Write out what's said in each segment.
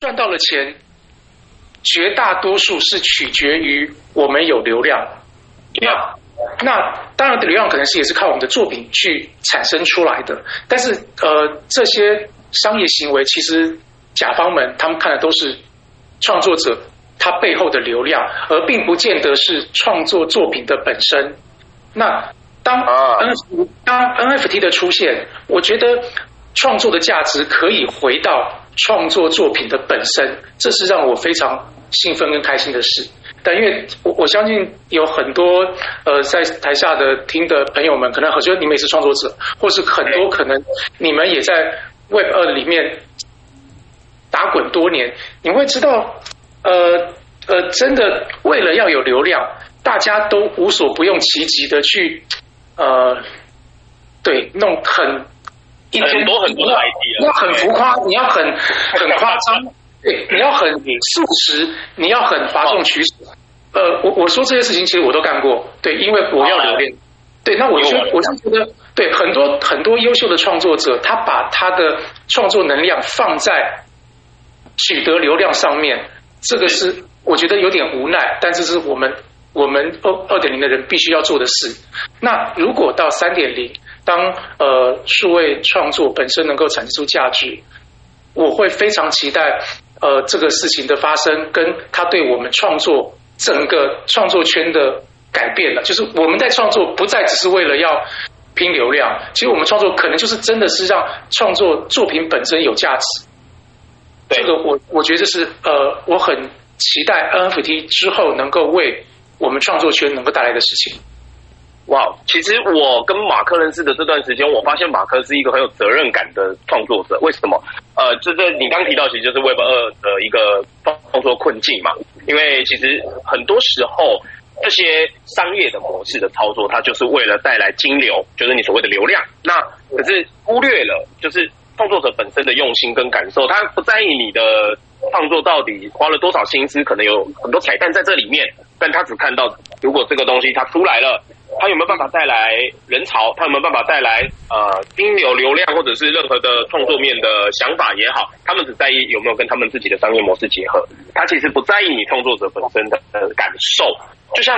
赚到了钱，绝大多数是取决于我们有流量。那那当然的流量可能是也是靠我们的作品去产生出来的，但是呃这些商业行为其实甲方们他们看的都是创作者他背后的流量，而并不见得是创作作品的本身。那当 NFT 当 NFT 的出现，我觉得创作的价值可以回到创作作品的本身，这是让我非常兴奋跟开心的事。但因为我我相信有很多呃在台下的听的朋友们，可能很多你们也是创作者，或是很多可能你们也在 Web 二里面打滚多年，你会知道，呃呃，真的为了要有流量，大家都无所不用其极的去呃，对，弄很一天很多很多的 idea，要很浮夸，你要很 很夸张。对，你要很速食，你要很哗众取宠。呃，我我说这些事情，其实我都干过。对，因为我要留恋。对，那我就我就觉得，对很多很多优秀的创作者，他把他的创作能量放在取得流量上面，这个是我觉得有点无奈，但这是我们我们二二点零的人必须要做的事。那如果到三点零，当呃数位创作本身能够产生出价值，我会非常期待。呃，这个事情的发生，跟它对我们创作整个创作圈的改变了，就是我们在创作不再只是为了要拼流量，其实我们创作可能就是真的是让创作作品本身有价值。这个我我觉得是呃，我很期待 NFT 之后能够为我们创作圈能够带来的事情。哇，其实我跟马克认识的这段时间，我发现马克是一个很有责任感的创作者。为什么？呃，这这你刚提到，其实就是 Web 二的一个创作困境嘛。因为其实很多时候，这些商业的模式的操作，它就是为了带来金流，就是你所谓的流量。那可是忽略了，就是创作者本身的用心跟感受，他不在意你的创作到底花了多少心思，可能有很多彩蛋在这里面，但他只看到如果这个东西它出来了。他有没有办法带来人潮？他有没有办法带来呃金流流量，或者是任何的创作面的想法也好？他们只在意有没有跟他们自己的商业模式结合。他其实不在意你创作者本身的感受。就像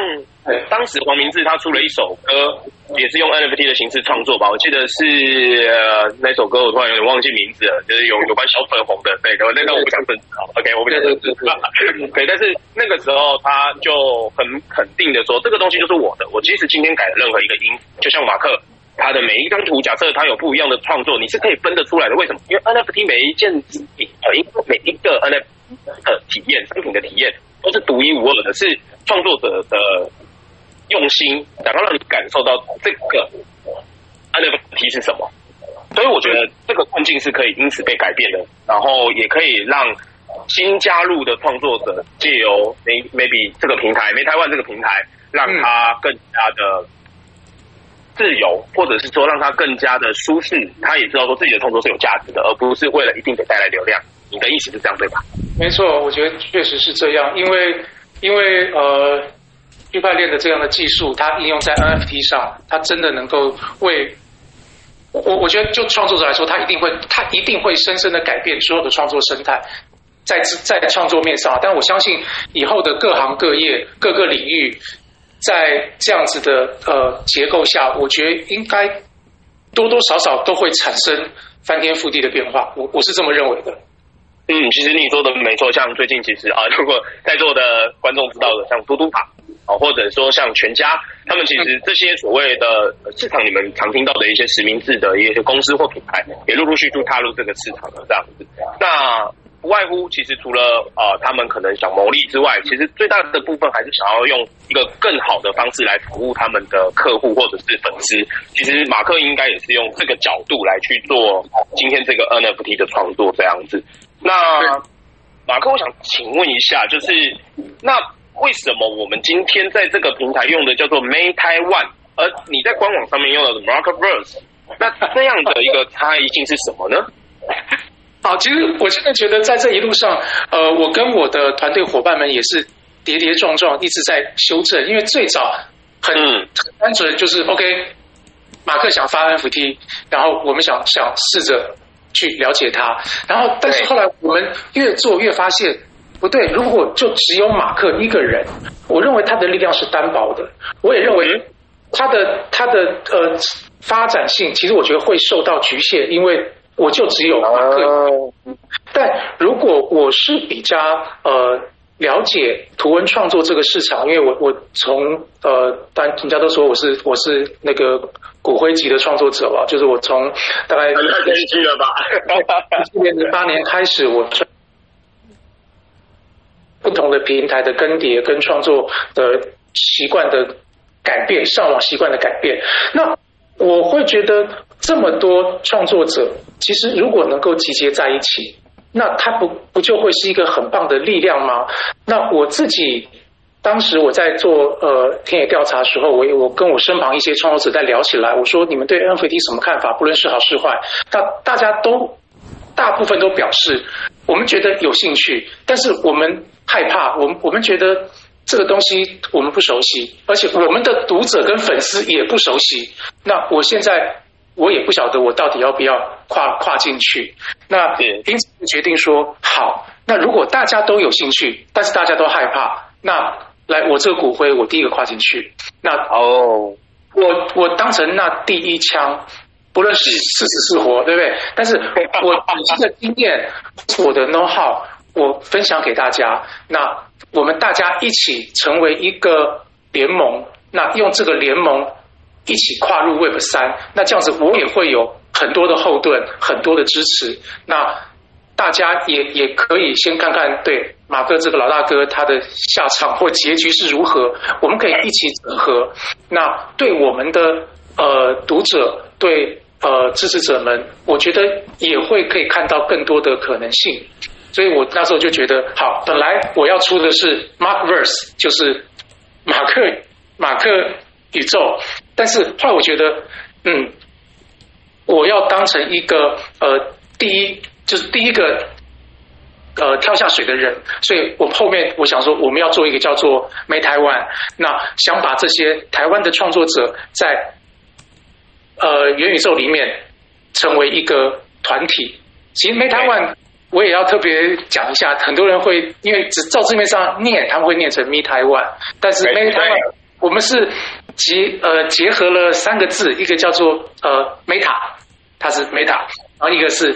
当时黄明志他出了一首歌，也是用 NFT 的形式创作吧。我记得是呃那首歌，我突然有点忘记名字了，就是有有关小粉红的。对，那个我不想粉丝。OK，我不想粉丝。对，但是那个时候他就很肯定的说，这个东西就是我的。我即使今天改了任何一个音，就像马克他的每一张图，假设它有不一样的创作，你是可以分得出来的。为什么？因为 NFT 每一件品，呃，一个每一个 NFT 的体验，商品的体验。都是独一无二的，是创作者的用心，然后让你感受到这个 NFT 是什么。所以我觉得这个困境是可以因此被改变的，然后也可以让新加入的创作者借由 maybe 这个平台，MAYTAIWAN 这个平台，让他更加的自由，或者是说让他更加的舒适。他也知道说自己的创作是有价值的，而不是为了一定得带来流量。你的意思是这样对吧？没错，我觉得确实是这样，因为因为呃，区块链的这样的技术，它应用在 NFT 上，它真的能够为我，我觉得就创作者来说，他一定会，他一定会深深的改变所有的创作生态，在在创作面上。但我相信以后的各行各业、各个领域，在这样子的呃结构下，我觉得应该多多少少都会产生翻天覆地的变化。我我是这么认为的。嗯，其实你说的没错，像最近其实啊，如果在座的观众知道的，像嘟嘟卡啊，或者说像全家，他们其实这些所谓的市场，你们常听到的一些实名制的一些公司或品牌，也陆陆续续踏入这个市场了，这样子。那不外乎其实除了啊，他们可能想牟利之外，其实最大的部分还是想要用一个更好的方式来服务他们的客户或者是粉丝。其实马克应该也是用这个角度来去做今天这个 NFT 的创作，这样子。那马克，我想请问一下，就是那为什么我们今天在这个平台用的叫做 MAYTAIWAN，而你在官网上面用的 Marketverse，那这样的一个差异性是什么呢？好，其实我真的觉得在这一路上，呃，我跟我的团队伙伴们也是跌跌撞撞，一直在修正，因为最早很很单纯，就是 OK，马克想发 NFT，然后我们想想试着。去了解他。然后，但是后来我们越做越发现不对。如果就只有马克一个人，我认为他的力量是单薄的。我也认为他的他的呃发展性，其实我觉得会受到局限，因为我就只有马克。但如果我是比较呃。了解图文创作这个市场，因为我我从呃，但人家都说我是我是那个骨灰级的创作者吧，就是我从大概太谦虚了吧，一七年零八年开始，我不同的平台的更迭跟创作的习惯的改变，上网习惯的改变，那我会觉得这么多创作者，其实如果能够集结在一起。那他不不就会是一个很棒的力量吗？那我自己当时我在做呃田野调查的时候，我我跟我身旁一些创作者在聊起来，我说你们对 NFT 什么看法？不论是好是坏，大大家都大部分都表示我们觉得有兴趣，但是我们害怕，我们我们觉得这个东西我们不熟悉，而且我们的读者跟粉丝也不熟悉。那我现在。我也不晓得我到底要不要跨跨进去，那因此决定说好。那如果大家都有兴趣，但是大家都害怕，那来我这个骨灰，我第一个跨进去。那哦，我我当成那第一枪，不论是是死是活，对不对？但是我我的经验，我的 know how，我分享给大家。那我们大家一起成为一个联盟，那用这个联盟。一起跨入 Web 三，那这样子我也会有很多的后盾，很多的支持。那大家也也可以先看看，对马哥这个老大哥他的下场或结局是如何，我们可以一起整合。那对我们的呃读者，对呃支持者们，我觉得也会可以看到更多的可能性。所以我那时候就觉得，好，本来我要出的是 Markverse，就是马克马克宇宙。但是后来我觉得，嗯，我要当成一个呃第一，就是第一个呃跳下水的人，所以我后面我想说，我们要做一个叫做 Made Taiwan，那想把这些台湾的创作者在呃元宇宙里面成为一个团体。其实 Made Taiwan 我也要特别讲一下，很多人会因为只照字面上念，他们会念成 Me Taiwan，但是 Made Taiwan 我们是。结呃结合了三个字，一个叫做呃 Meta，它是 Meta，然后一个是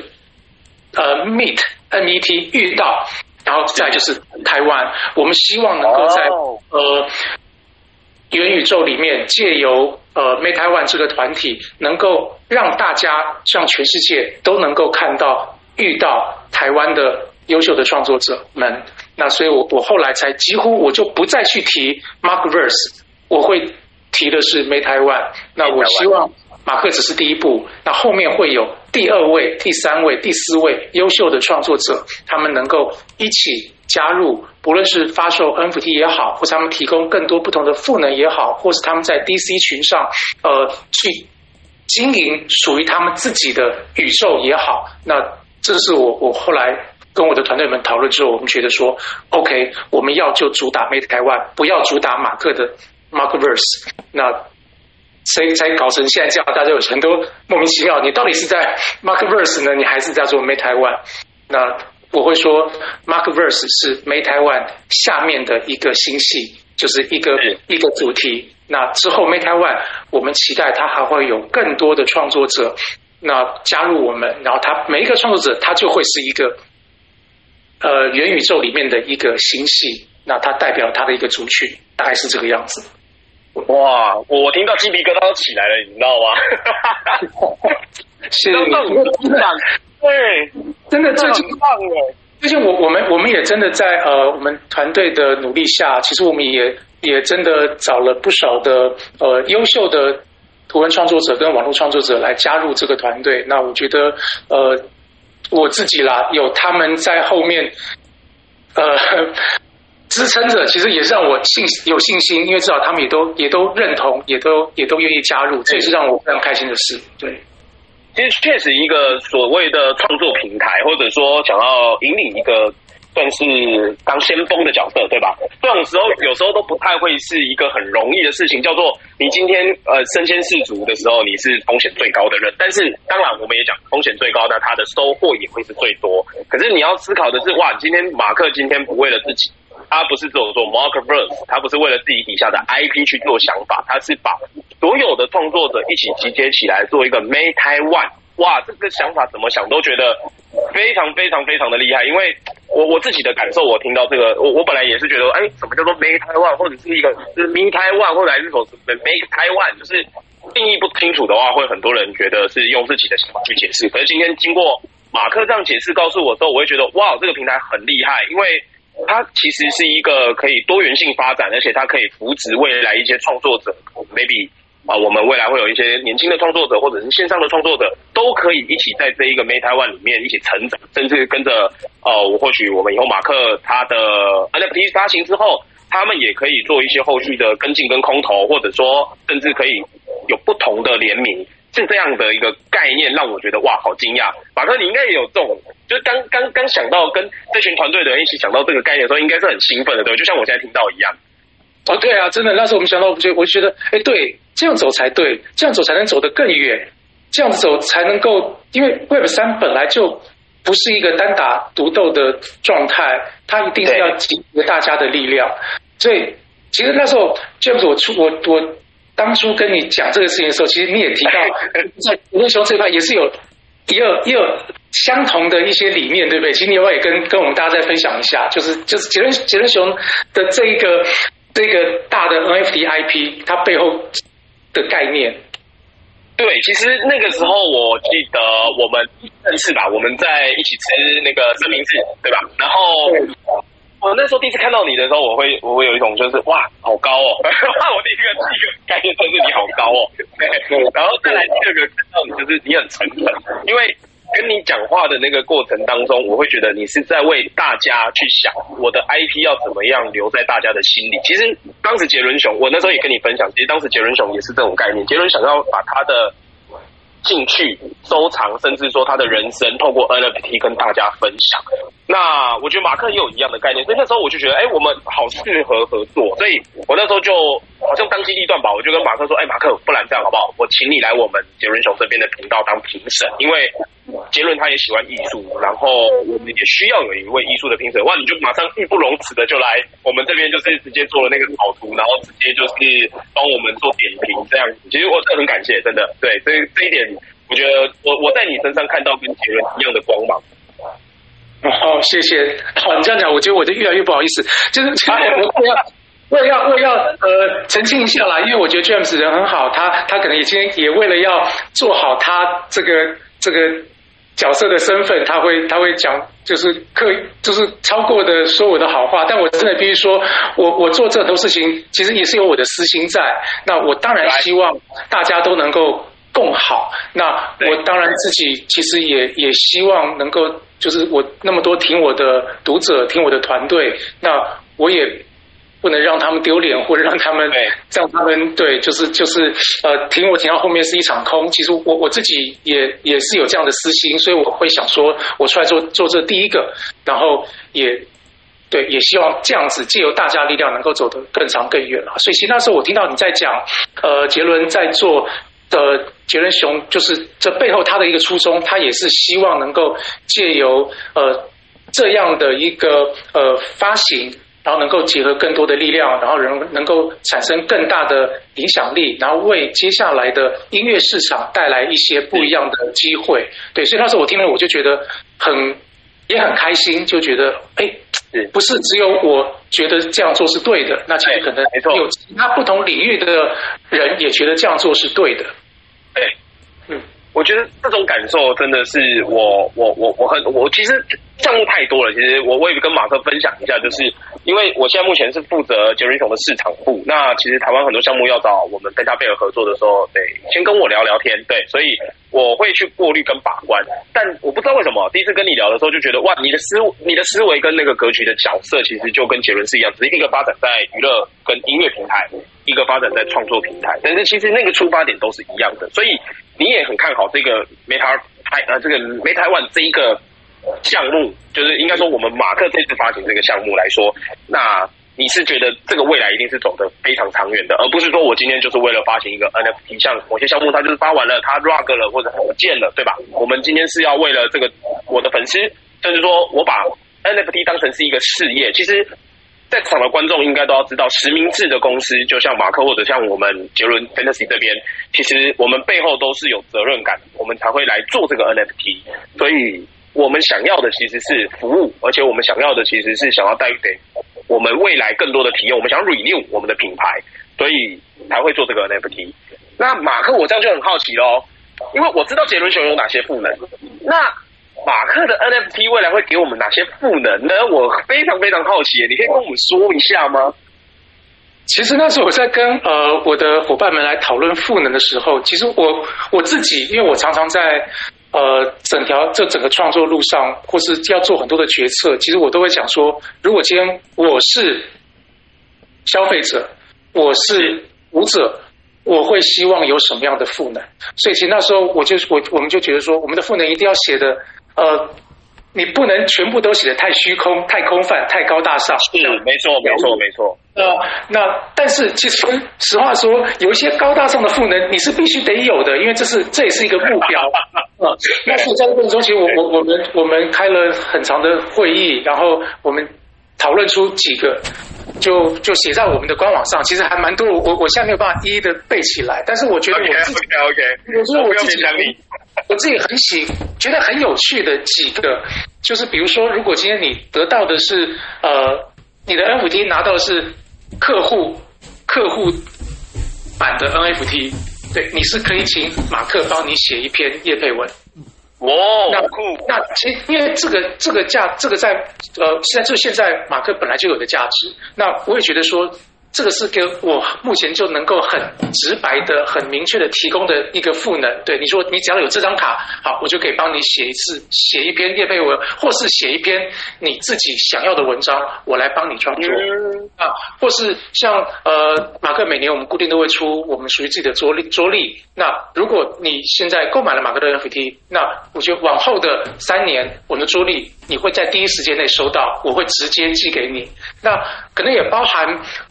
呃 Meet M E T 遇到，然后再就是台湾。我们希望能够在呃元宇宙里面借由呃 Made Taiwan 这个团体，能够让大家向全世界都能够看到遇到台湾的优秀的创作者们。那所以我我后来才几乎我就不再去提 Markverse，我会。提的是 Made Taiwan，那我希望马克只是第一步，那后面会有第二位、第三位、第四位优秀的创作者，他们能够一起加入，不论是发售 NFT 也好，或他们提供更多不同的赋能也好，或是他们在 DC 群上呃去经营属于他们自己的宇宙也好，那这是我我后来跟我的团队们讨论之后，我们觉得说，OK，我们要就主打 Made Taiwan，不要主打马克的。Markverse，那所以才搞成现在这样，大家有很多莫名其妙。你到底是在 Markverse 呢？你还是在做 Made Taiwan？那我会说，Markverse 是 Made Taiwan 下面的一个星系，就是一个一个主题。那之后 Made Taiwan，我们期待它还会有更多的创作者那加入我们，然后他每一个创作者他就会是一个呃元宇宙里面的一个星系。那他代表他的一个族群，大概是这个样子。哇，我听到鸡皮疙瘩都起来了，你知道吗？是你真的，对，真的最近棒了。最近我我们我们也真的在呃我们团队的努力下，其实我们也也真的找了不少的呃优秀的图文创作者跟网络创作者来加入这个团队。那我觉得呃我自己啦，有他们在后面呃。支撑着，其实也是让我信有信心，因为至少他们也都也都认同，也都也都愿意加入，这也是让我非常开心的事。对，其实确实一个所谓的创作平台，或者说想要引领一个算是当先锋的角色，对吧？这种时候有时候都不太会是一个很容易的事情，叫做你今天呃身先士卒的时候，你是风险最高的人。但是当然我们也讲风险最高，那他的收获也会是最多。可是你要思考的是，哇，今天马克今天不为了自己。他不是这种做 Markverse，他不是为了自己底下的 IP 去做想法，他是把所有的创作者一起集结起来做一个 Made Taiwan。哇，这个想法怎么想都觉得非常非常非常的厉害。因为我我自己的感受，我听到这个，我我本来也是觉得，哎，什么叫做 Made Taiwan，或者是一个是 Made Taiwan，或者还是说 Make Taiwan，就是定义不清楚的话，会很多人觉得是用自己的想法去解释。可是今天经过马克这样解释告诉我之后，我会觉得，哇，这个平台很厉害，因为。它其实是一个可以多元性发展，而且它可以扶植未来一些创作者，maybe 啊，我们未来会有一些年轻的创作者，或者是线上的创作者，都可以一起在这一个 Made Taiwan 里面一起成长，甚至跟着呃，或许我们以后马克他的 NFT 发行之后，他们也可以做一些后续的跟进跟空投，或者说甚至可以有不同的联名。是这样的一个概念，让我觉得哇，好惊讶！马克，你应该也有这种，就是刚刚刚想到跟这群团队的人一起想到这个概念的时候，应该是很兴奋的，对，就像我现在听到一样。哦，对啊，真的，那时候我们想到，我就我就觉得，哎，对，这样走才对，这样走才能走得更远，这样子走才能够，因为 Web 三本来就不是一个单打独斗的状态，它一定是要集合大家的力量。所以，其实那时候 James 我出我我。当初跟你讲这个事情的时候，其实你也提到，在杰伦熊这一块也是有也有也有相同的一些理念，对不对？其实你要不要也跟跟我们大家再分享一下，就是就是杰伦杰伦熊的这一个这个大的 NFT IP，它背后的概念。对，其实那个时候我记得我们认识吧，我们在一起吃那个三明治，对吧？然后。我那时候第一次看到你的时候，我会我会有一种就是哇，好高哦！哇我第一个第一个概念就是你好高哦。然后再来第二个看到你就是你很诚恳，因为跟你讲话的那个过程当中，我会觉得你是在为大家去想我的 IP 要怎么样留在大家的心里。其实当时杰伦熊，我那时候也跟你分享，其实当时杰伦熊也是这种概念。杰伦想要把他的兴趣收藏，甚至说他的人生，透过 NFT 跟大家分享。那我觉得马克也有一样的概念，所以那时候我就觉得，哎、我们好适合合作。所以我那时候就好像当机立断吧，我就跟马克说，哎、马克，不然这样好不好？我请你来我们杰伦熊这边的频道当评审，因为杰伦他也喜欢艺术，然后我们也需要有一位艺术的评审。哇，你就马上义不容辞的就来我们这边，就是直接做了那个草图，然后直接就是帮我们做点评这样。其实我真的很感谢，真的，对，所以这一点，我觉得我我在你身上看到跟杰伦一样的光芒。好，谢谢。好，你这样讲，我觉得我就越来越不好意思。就是，其实我我要，我也要，我也要呃澄清一下啦，因为我觉得 James 人很好，他他可能已经也为了要做好他这个这个角色的身份，他会他会讲，就是刻意就是超过的说我的好话。但我真的必须说，我我做这头事情，其实也是有我的私心在。那我当然希望大家都能够。更好。那我当然自己其实也也希望能够，就是我那么多听我的读者，听我的团队，那我也不能让他们丢脸，或者让他们让他们对，就是就是呃，听我听到后面是一场空。其实我我自己也也是有这样的私心，所以我会想说，我出来做做这第一个，然后也对，也希望这样子借由大家力量能够走得更长更远了。所以其实那时候我听到你在讲，呃，杰伦在做。的杰伦熊就是这背后他的一个初衷，他也是希望能够借由呃这样的一个呃发行，然后能够结合更多的力量，然后能能够产生更大的影响力，然后为接下来的音乐市场带来一些不一样的机会。对，所以那时候我听了，我就觉得很也很开心，就觉得哎，不是只有我觉得这样做是对的，那其实可能有其他不同领域的人也觉得这样做是对的。对，嗯，我觉得这种感受真的是我我我我很我其实项目太多了，其实我我也跟马克分享一下，就是因为我现在目前是负责杰瑞熊的市场部，那其实台湾很多项目要找我们贝加贝尔合作的时候，得，先跟我聊聊天，对，所以我会去过滤跟把关，但我不知道为什么第一次跟你聊的时候就觉得哇，你的思你的思维跟那个格局的角色其实就跟杰伦是一样，只是一个发展在娱乐跟音乐平台。一个发展在创作平台，但是其实那个出发点都是一样的，所以你也很看好这个 Made Taiwan 啊，这个 Made Taiwan 这一个项目，就是应该说我们马克这次发行这个项目来说，那你是觉得这个未来一定是走得非常长远的，而不是说我今天就是为了发行一个 NFT，像某些项目它就是发完了它 rug 了或者不见了，对吧？我们今天是要为了这个我的粉丝，甚至说我把 NFT 当成是一个事业，其实。在场的观众应该都要知道，实名制的公司，就像马克或者像我们杰伦 Fantasy 这边，其实我们背后都是有责任感，我们才会来做这个 NFT。所以，我们想要的其实是服务，而且我们想要的其实是想要带给我们未来更多的体验。我们想 renew 我们的品牌，所以才会做这个 NFT。那马克，我这样就很好奇喽，因为我知道杰伦熊有哪些赋能，那。马克的 NFT 未来会给我们哪些赋能呢？我非常非常好奇，你可以跟我们说一下吗？其实那时候我在跟呃我的伙伴们来讨论赋能的时候，其实我我自己，因为我常常在呃整条这整个创作路上，或是要做很多的决策，其实我都会讲说，如果今天我是消费者，我是舞者。我会希望有什么样的赋能？所以其实那时候我就我我们就觉得说，我们的赋能一定要写的，呃，你不能全部都写的太虚空、太空泛、太高大上。是，没错，没错，没错。呃，那但是其实实话说，有一些高大上的赋能你是必须得有的，因为这是这也是一个目标。呃，那是在这个过程中，其实我我我们我们开了很长的会议，然后我们讨论出几个。就就写在我们的官网上，其实还蛮多，我我现在没有办法一一的背起来，但是我觉得我自己，OK OK，我觉得我自己我自己很喜，觉得很有趣的几个，就是比如说，如果今天你得到的是呃，你的 NFT 拿到的是客户客户版的 NFT，对，你是可以请马克帮你写一篇业配文。哦，wow, 那那其实因为这个这个价这个在呃现在就现在马克本来就有的价值，那我也觉得说。这个是给我目前就能够很直白的、很明确的提供的一个赋能。对，你说你只要有这张卡，好，我就可以帮你写一次、写一篇业配文，或是写一篇你自己想要的文章，我来帮你创作啊。或是像呃马克每年我们固定都会出我们属于自己的桌历桌历。那如果你现在购买了马克的 NFT，那我觉得往后的三年，我们的桌历你会在第一时间内收到，我会直接寄给你。那可能也包含，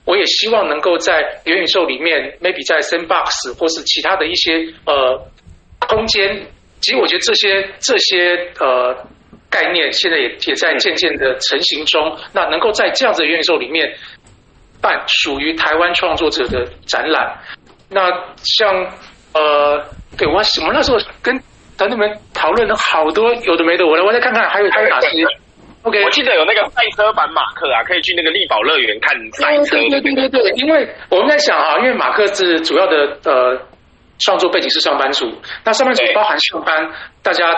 我也。希望能够在元宇宙里面，maybe 在 Sandbox 或是其他的一些呃空间，其实我觉得这些这些呃概念现在也也在渐渐的成型中。那能够在这样子的元宇宙里面办属于台湾创作者的展览，那像呃，对我我们那时候跟团队们讨论了好多有的没的，我来我再看看还有还有哪些。OK，我记得有那个赛车版马克啊，可以去那个力宝乐园看赛车。对对对对对，因为我们在想啊，因为马克是主要的呃创作背景是上班族，那上班族包含上班，大家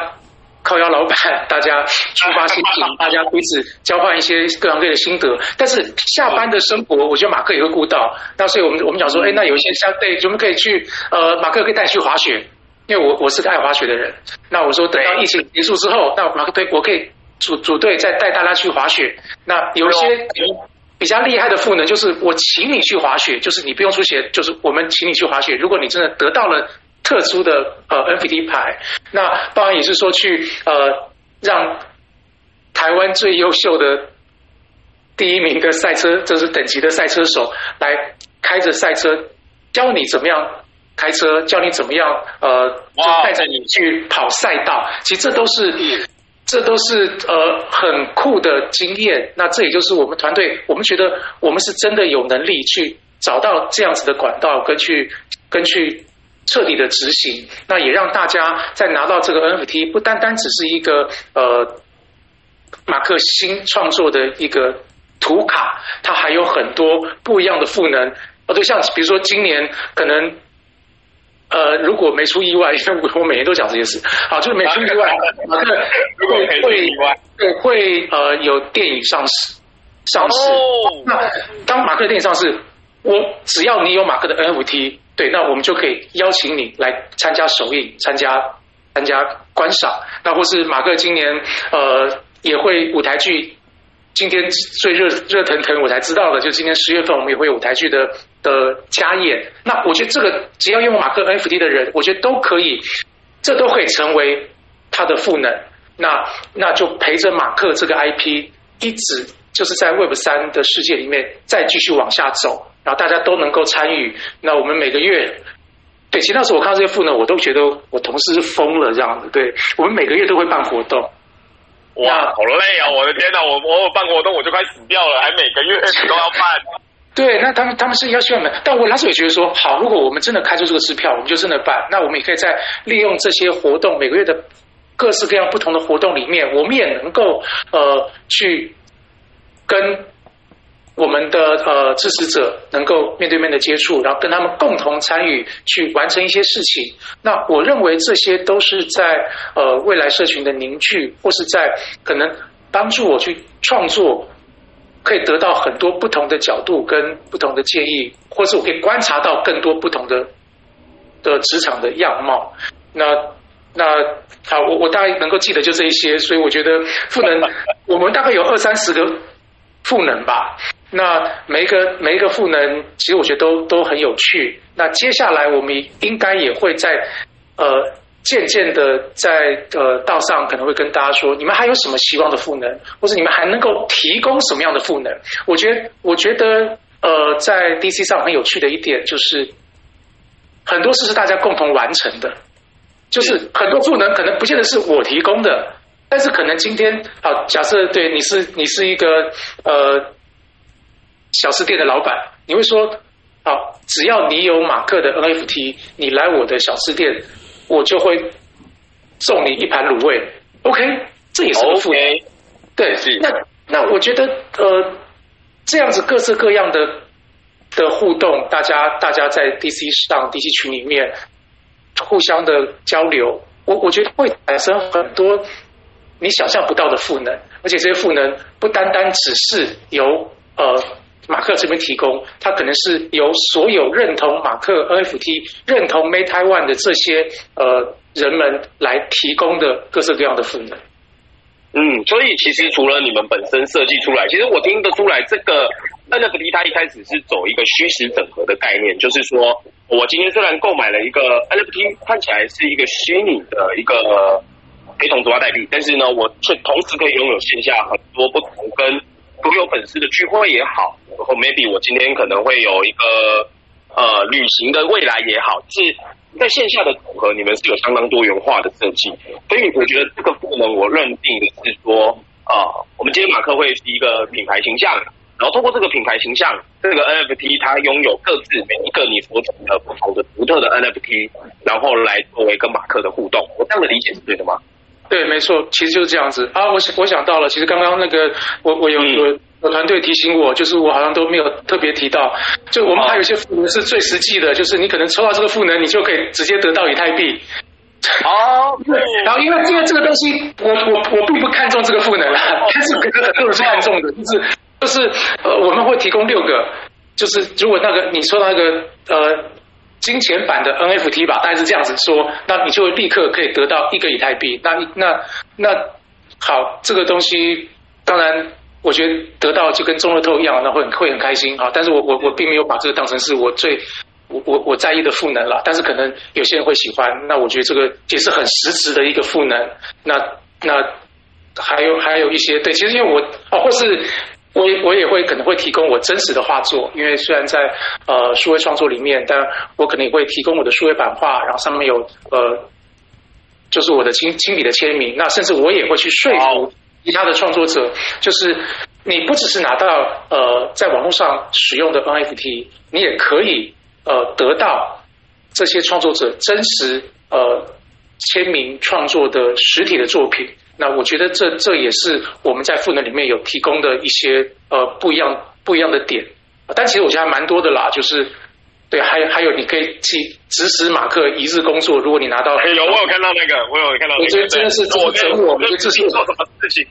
靠腰老板，大家出发心情，大家彼此交换一些各行各业的心得。但是下班的生活，我觉得马克也会顾到。那所以我们我们讲说，哎，那有一些相对，我们可以去呃，马克可以带你去滑雪，因为我我是个爱滑雪的人。那我说等到疫情结束之后，那马克队我可以。组组队再带大家去滑雪，那有一些比较厉害的赋能，就是我请你去滑雪，就是你不用出钱，就是我们请你去滑雪。如果你真的得到了特殊的呃 NFT 牌，那当然也是说去呃让台湾最优秀的第一名的赛车，这是等级的赛车手来开着赛车教你怎么样开车，教你怎么样呃就带着你去跑赛道。其实这都是。这都是呃很酷的经验，那这也就是我们团队，我们觉得我们是真的有能力去找到这样子的管道，跟去跟去彻底的执行，那也让大家在拿到这个 NFT，不单单只是一个呃马克新创作的一个图卡，它还有很多不一样的赋能，哦，就像比如说今年可能。呃，如果没出意外，因 为我每年都讲这件事，好，就是没出意外，马克会会会会呃有电影上市上市。Oh. 那当马克的电影上市，我只要你有马克的 NFT，对，那我们就可以邀请你来参加首映，参加参加观赏。那或是马克今年呃也会舞台剧。今天最热热腾腾，我才知道的，就今年十月份我们也会有舞台剧的的加演。那我觉得这个只要用马克 NFT 的人，我觉得都可以，这都可以成为他的赋能。那那就陪着马克这个 IP 一直就是在 Web 三的世界里面再继续往下走，然后大家都能够参与。那我们每个月，对，其实那时候我看到这些赋能，我都觉得我同事是疯了这样子。对，我们每个月都会办活动，哇，好累啊！我的天哪，我我办活动我就快死掉了，还每个月都要办。对，那他们他们是要需要门，但我那时候也觉得说，好，如果我们真的开出这个支票，我们就真的办。那我们也可以在利用这些活动，每个月的各式各样不同的活动里面，我们也能够呃去跟我们的呃支持者能够面对面的接触，然后跟他们共同参与去完成一些事情。那我认为这些都是在呃未来社群的凝聚，或是在可能帮助我去创作。可以得到很多不同的角度跟不同的建议，或是我可以观察到更多不同的的职场的样貌。那那好，我我大概能够记得就这一些，所以我觉得赋能 我们大概有二三十个赋能吧。那每一个每一个赋能，其实我觉得都都很有趣。那接下来我们应该也会在呃。渐渐的在呃道上可能会跟大家说，你们还有什么希望的赋能，或者你们还能够提供什么样的赋能？我觉得，我觉得呃，在 DC 上很有趣的一点就是，很多事是大家共同完成的，就是很多赋能可能不见得是我提供的，但是可能今天好，假设对你是你是一个呃小吃店的老板，你会说好，只要你有马克的 NFT，你来我的小吃店。我就会送你一盘卤味，OK，这也是个赋能，okay, 对，是。那那我觉得呃，这样子各式各样的的互动，大家大家在 DC 上 DC 群里面互相的交流，我我觉得会产生很多你想象不到的赋能，而且这些赋能不单单只是由呃。马克这边提供，它可能是由所有认同马克 NFT、认同 Made Taiwan 的这些呃人们来提供的各式各样的赋能。嗯，所以其实除了你们本身设计出来，其实我听得出来，这个 NFT 它一开始是走一个虚实整合的概念，就是说我今天虽然购买了一个 NFT，看起来是一个虚拟的一个非同质化代币，但是呢，我却同时可以拥有线下很多不同跟独有粉丝的聚会也好。然后 maybe 我今天可能会有一个呃旅行的未来也好，是在线下的组合，你们是有相当多元化的设计，所以我觉得这个赋能我认定的是说啊、我们今天马克会是一个品牌形象，然后通过这个品牌形象，这个 NFT 它拥有各自每一个你所处的不同的独特的 NFT，然后来作为跟马克的互动，我这样的理解是对的吗？对，没错，其实就是这样子啊。我想我想到了，其实刚刚那个我我有有。嗯我团队提醒我，就是我好像都没有特别提到，就我们还有一些赋能是最实际的，就是你可能抽到这个赋能，你就可以直接得到以太币。哦，对。然后因为因为这个东西，我我我并不看重这个赋能啊，但是可能很多人是看重的，就是就是呃我们会提供六个，就是如果那个你抽到那个呃金钱版的 NFT 吧，大概是这样子说，那你就会立刻可以得到一个以太币。那那那好，这个东西当然。我觉得得到就跟中乐透一样，那会很会很开心啊！但是我我我并没有把这个当成是我最我我我在意的赋能了。但是可能有些人会喜欢，那我觉得这个也是很实质的一个赋能。那那还有还有一些对，其实因为我哦，或是我我也会可能会提供我真实的画作，因为虽然在呃数位创作里面，但我可能也会提供我的数位版画，然后上面有呃就是我的亲亲笔的签名。那甚至我也会去说服。其他的创作者，就是你不只是拿到呃在网络上使用的 NFT，你也可以呃得到这些创作者真实呃签名创作的实体的作品。那我觉得这这也是我们在赋能里面有提供的一些呃不一样不一样的点。但其实我觉得还蛮多的啦，就是。对，还有还有，你可以去指使马克一日工作。如果你拿到，有我有看到那个，我有看到、那个。我觉得真的是折磨我，我觉得这是做什么事情？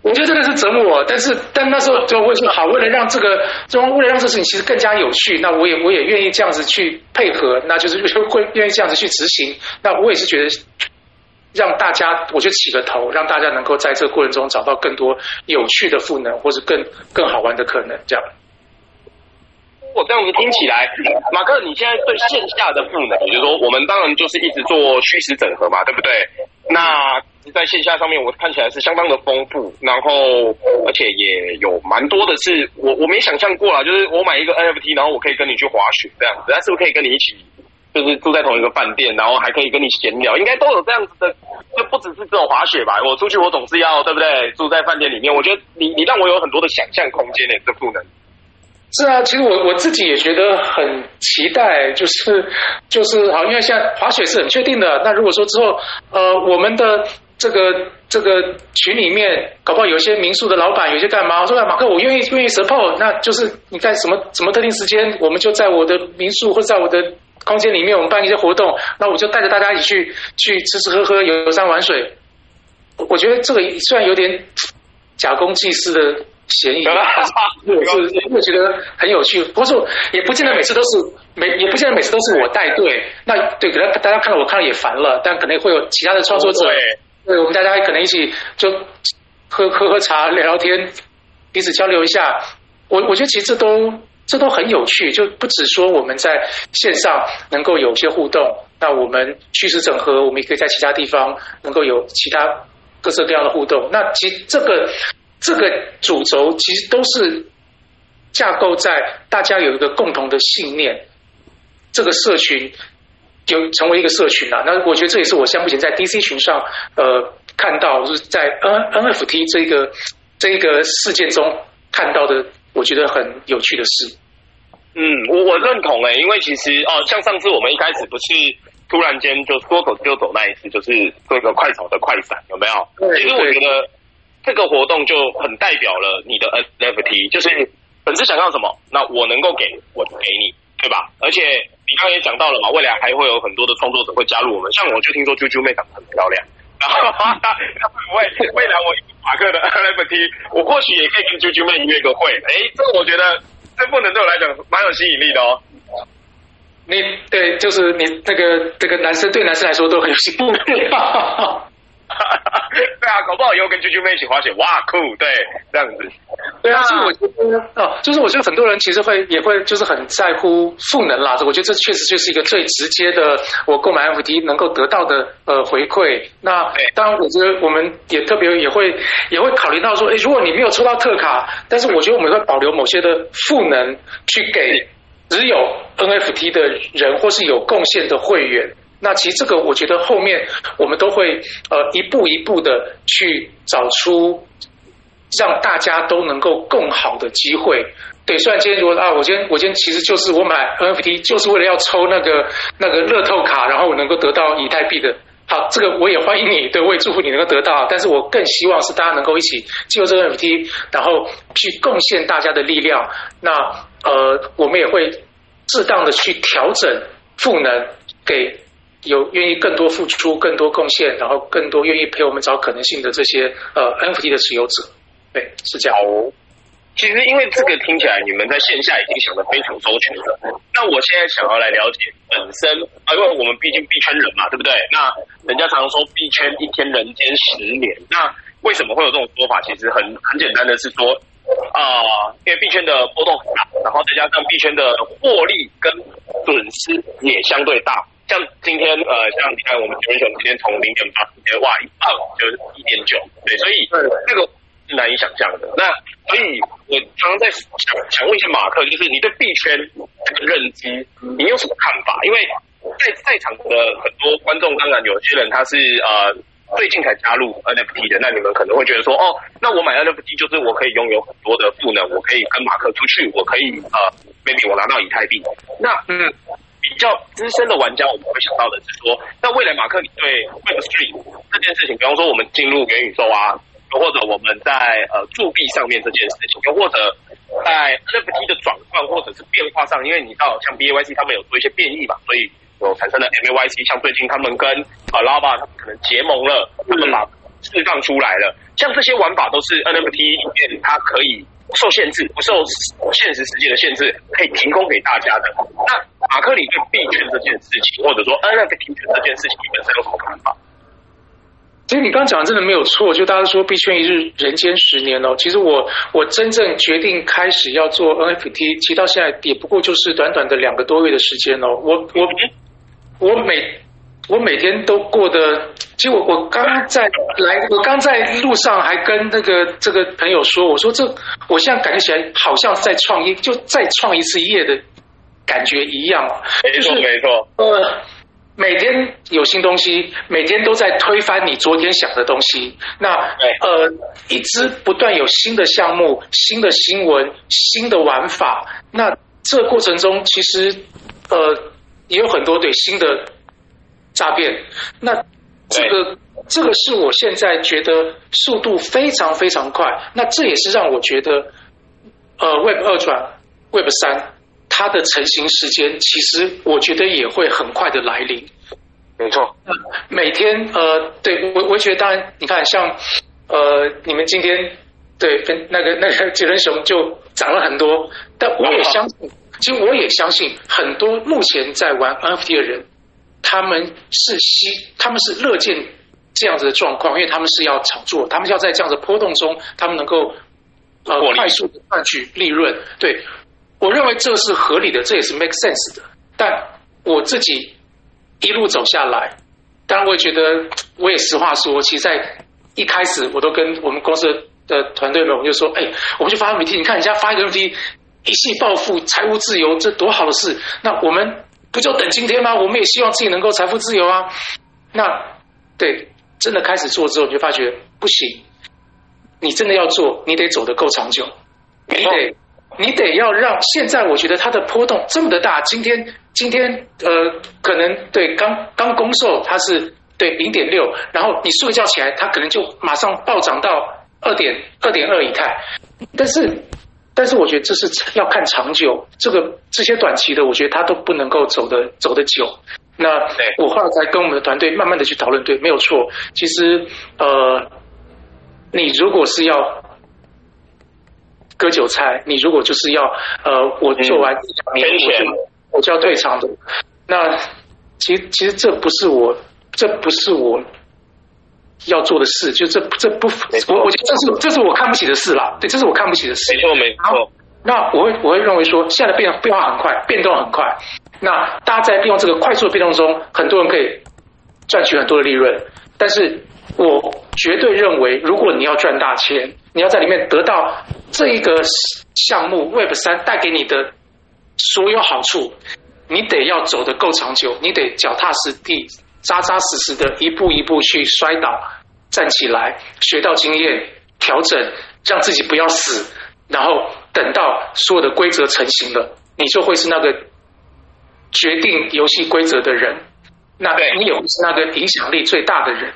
我觉得这个是折磨我，但是但那时候就会说好，为了让这个，就为了让这事情其实更加有趣，那我也我也愿意这样子去配合，那就是会愿意这样子去执行。那我也是觉得让大家，我就起个头，让大家能够在这个过程中找到更多有趣的赋能，或者更更好玩的可能，这样。我这样子听起来，马克，你现在对线下的赋能，也就是说，我们当然就是一直做虚实整合嘛，对不对？那在线下上面，我看起来是相当的丰富，然后而且也有蛮多的是我我没想象过啦，就是我买一个 NFT，然后我可以跟你去滑雪这样子，但是不是可以跟你一起，就是住在同一个饭店，然后还可以跟你闲聊，应该都有这样子的，就不只是这种滑雪吧。我出去我总是要对不对？住在饭店里面，我觉得你你让我有很多的想象空间呢，这赋能。是啊，其实我我自己也觉得很期待，就是就是好，因为现在滑雪是很确定的。那如果说之后，呃，我们的这个这个群里面，搞不好有些民宿的老板，有些干嘛？我说马克，我愿意愿意 support，那就是你在什么什么特定时间，我们就在我的民宿或在我的空间里面，我们办一些活动，那我就带着大家一起去去吃吃喝喝，游山玩水。我觉得这个虽然有点假公济私的。嫌疑，我是我觉得很有趣。不过说也不见得每次都是每也不见得每次都是我带队。那对，可能大家看到我看了也烦了，但可能会有其他的创作者，对，我们大家可能一起就喝喝喝茶、聊聊天，彼此交流一下。我我觉得其实这都这都很有趣，就不止说我们在线上能够有些互动，那我们趋势整合，我们也可以在其他地方能够有其他各色各样的互动。那其这个。这个主轴其实都是架构在大家有一个共同的信念，这个社群就成为一个社群了。那我觉得这也是我像目前在 DC 群上呃看到，就是在 N NFT 这个这个事件中看到的，我觉得很有趣的事。嗯，我我认同诶，因为其实哦，像上次我们一开始不是突然间就说走就走那一次，就是做一个快炒的快闪，有没有？其实我觉得。这个活动就很代表了你的 NFT，就是粉丝想要什么，那我能够给，我就给你，对吧？而且你刚刚也讲到了嘛，未来还会有很多的创作者会加入我们，像我就听说啾啾妹长得很漂亮，然后他会不会未来我马克的 NFT，我或许也可以跟啾啾妹约个会，哎，这个我觉得这不能对我来讲蛮有吸引力的哦。你对，就是你那个这个男生对男生来说都很有吸引力。对啊，搞不好以后跟啾啾妹一起滑雪，哇，酷！对，这样子。对啊，所以我觉得哦，就是我觉得很多人其实会也会就是很在乎赋能啦。我觉得这确实就是一个最直接的，我购买 NFT 能够得到的呃回馈。那当然，我觉得我们也特别也会也会考虑到说，哎，如果你没有抽到特卡，但是我觉得我们会保留某些的赋能去给只有 NFT 的人或是有贡献的会员。那其实这个，我觉得后面我们都会呃一步一步的去找出让大家都能够更好的机会。对，虽然今天如果啊，我今天我今天其实就是我买 NFT 就是为了要抽那个那个乐透卡，然后我能够得到以太币的。好，这个我也欢迎你，对，我也祝福你能够得到。但是我更希望是大家能够一起进入这个 NFT，然后去贡献大家的力量。那呃，我们也会适当的去调整赋能给。有愿意更多付出、更多贡献，然后更多愿意陪我们找可能性的这些呃 NFT 的持有者，对，是这样。哦，其实因为这个听起来你们在线下已经想得非常周全了。那我现在想要来了解本身啊，因为我们毕竟币圈人嘛，对不对？那人家常常说币圈一天人间十年，那为什么会有这种说法？其实很很简单的是说啊、因为币圈的波动很大，然后再加上币圈的获利跟损失也相对大。像今天呃，像你看我们九人熊今天从零点八直接哇一爆就是一点九，对，所以这个是难以想象的。那所以我常常在想想问一下马克，就是你对币圈这个认知，你有什么看法？因为在在场的很多观众，当然有些人他是呃最近才加入 NFT 的，那你们可能会觉得说，哦，那我买 NFT 就是我可以拥有很多的赋能，我可以跟马克出去，我可以呃 maybe 我拿到以太币，那嗯。比较资深的玩家，我们会想到的是说，那未来马克，你对 Web3 这件事情，比方说我们进入元宇宙啊，又或者我们在呃铸币上面这件事情，又或者在 NFT 的转换或者是变化上，因为你知道像 BAYC 他们有做一些变异嘛，所以有产生了 MAYC，像最近他们跟啊 Lava 他们可能结盟了，他们把释放出来了，像这些玩法都是 NFT 里面它可以。不受限制，不受现实世界的限制，可以提供给大家的。那马克，里对币圈这件事情，或者说 NFT 圈这件事情，你本身有什么看法？其实你刚讲的真的没有错，就大家说币圈一日人间十年哦。其实我我真正决定开始要做 NFT，其实到现在也不过就是短短的两个多月的时间哦。我我我每我每天都过得，其实我我刚在来，我刚在路上还跟那个这个朋友说，我说这我现在感觉起来好像在创业，就再创一次业的感觉一样。没错，没错。呃，每天有新东西，每天都在推翻你昨天想的东西。那呃，一直不断有新的项目、新的新闻、新的玩法。那这个过程中，其实呃也有很多对新的。诈骗，那这个这个是我现在觉得速度非常非常快，那这也是让我觉得，呃，Web 二转 Web 三它的成型时间，其实我觉得也会很快的来临。没错，每天呃，对我我觉得当然，你看像呃，你们今天对跟那个那个杰伦熊就涨了很多，但我也相信，其实我也相信很多目前在玩 NFT 的人。他们是希，他们是乐见这样子的状况，因为他们是要炒作，他们要在这样子波动中，他们能够呃快速的赚取利润。对，我认为这是合理的，这也是 make sense 的。但我自己一路走下来，当然我也觉得，我也实话说，其实在一开始我都跟我们公司的团队们，我就说，哎，我们就发 NFT，你看人家发一个 NFT，一气暴富，财务自由，这多好的事。那我们。不就等今天吗？我们也希望自己能够财富自由啊。那对，真的开始做之后，你就发觉不行。你真的要做，你得走得够长久，你得你得要让。现在我觉得它的波动这么的大，今天今天呃，可能对刚刚公售它是对零点六，然后你睡一觉起来，它可能就马上暴涨到二点二点二以太，但是。但是我觉得这是要看长久，这个这些短期的，我觉得它都不能够走的走得久。那我后来才跟我们的团队慢慢的去讨论，对，没有错。其实呃，你如果是要割韭菜，你如果就是要呃，我做完一两年，我就我就要退场的。那其实其实这不是我，这不是我。要做的事，就这这不，我我觉得这是这是我看不起的事啦。对，这是我看不起的事。没错没错。那我会我会认为说，现在的变变化很快，变动很快。那大家在利用这个快速的变动中，很多人可以赚取很多的利润。但是我绝对认为，如果你要赚大钱，你要在里面得到这一个项目 Web 三带给你的所有好处，你得要走得够长久，你得脚踏实地。扎扎实实的一步一步去摔倒，站起来，学到经验，调整，让自己不要死，然后等到所有的规则成型了，你就会是那个决定游戏规则的人，那你也会是那个影响力最大的人。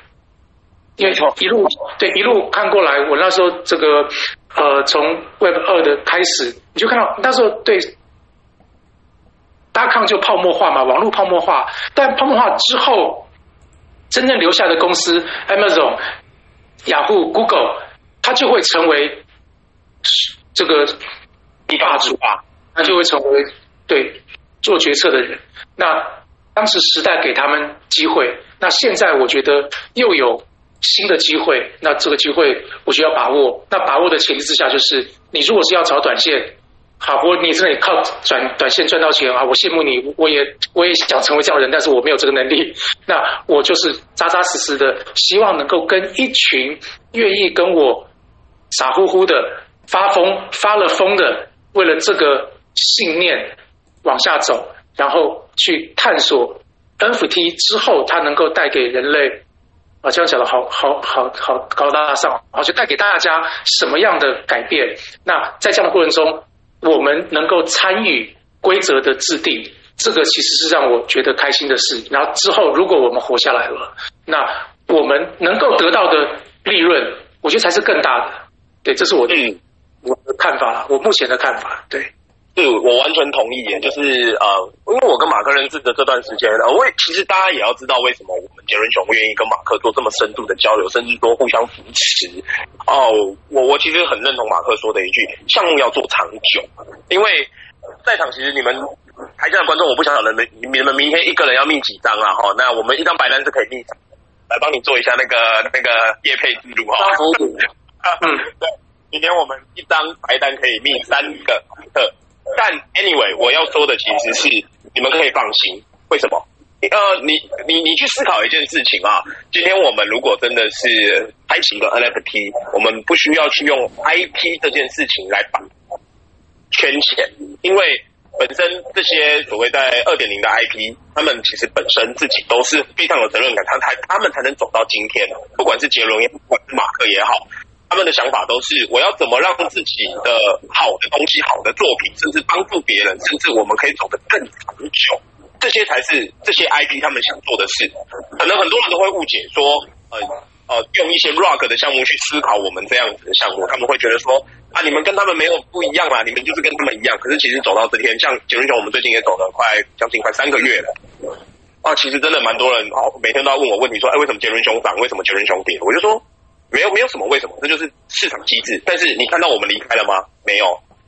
因为一路对一路看过来，我那时候这个呃，从 Web 二的开始，你就看到那时候对。大康就泡沫化嘛，网络泡沫化。但泡沫化之后，真正留下的公司，Amazon、雅虎、Google，它就会成为这个一霸主啊，它就会成为对做决策的人。那当时时代给他们机会，那现在我觉得又有新的机会，那这个机会我就要把握。那把握的前提之下，就是你如果是要炒短线。好，我你这里靠转短线赚到钱啊！我羡慕你，我也我也想成为这样的人，但是我没有这个能力。那我就是扎扎实实的，希望能够跟一群愿意跟我傻乎乎的发疯发了疯的，为了这个信念往下走，然后去探索 NFT 之后它能够带给人类啊，这样讲的好好好好高大上，好就带给大家什么样的改变？那在这样的过程中。我们能够参与规则的制定，这个其实是让我觉得开心的事。然后之后，如果我们活下来了，那我们能够得到的利润，我觉得才是更大的。对，这是我的、嗯、我的看法，我目前的看法。对。是我完全同意耶，就是呃，因为我跟马克认识的这段时间，呃，我也其实大家也要知道为什么我们杰伦熊愿意跟马克做这么深度的交流，甚至说互相扶持。哦，我我其实很认同马克说的一句，项目要做长久，因为在场其实你们台下的观众，我不晓得你们你们明天一个人要命几张啊？哈，那我们一张白单是可以命来帮你做一下那个那个叶配记录哈。嗯，对，明天我们一张白单可以命三个马克。但 anyway，我要说的其实是，你们可以放心，为什么？呃，你你你去思考一件事情啊，今天我们如果真的是开启一个 NFT，我们不需要去用 IP 这件事情来绑圈钱，因为本身这些所谓在二点零的 IP，他们其实本身自己都是非常有责任感，他才他们才能走到今天，不管是杰伦也，不管马克也好，他们的想法都是我要怎么让自己的好的东西、好的作品，甚至帮助别人，甚至我们可以走得更长久。这些才是这些 IP 他们想做的事，可能很多人都会误解说，呃呃，用一些 rock 的项目去思考我们这样子的项目，他们会觉得说啊，你们跟他们没有不一样啊，你们就是跟他们一样。可是其实走到这天，像杰伦熊，我们最近也走了快将近快三个月了，啊，其实真的蛮多人哦，每天都要问我问题说，哎，为什么杰伦熊涨？为什么杰伦熊跌？我就说没有没有什么为什么，这就是市场机制。但是你看到我们离开了吗？没有。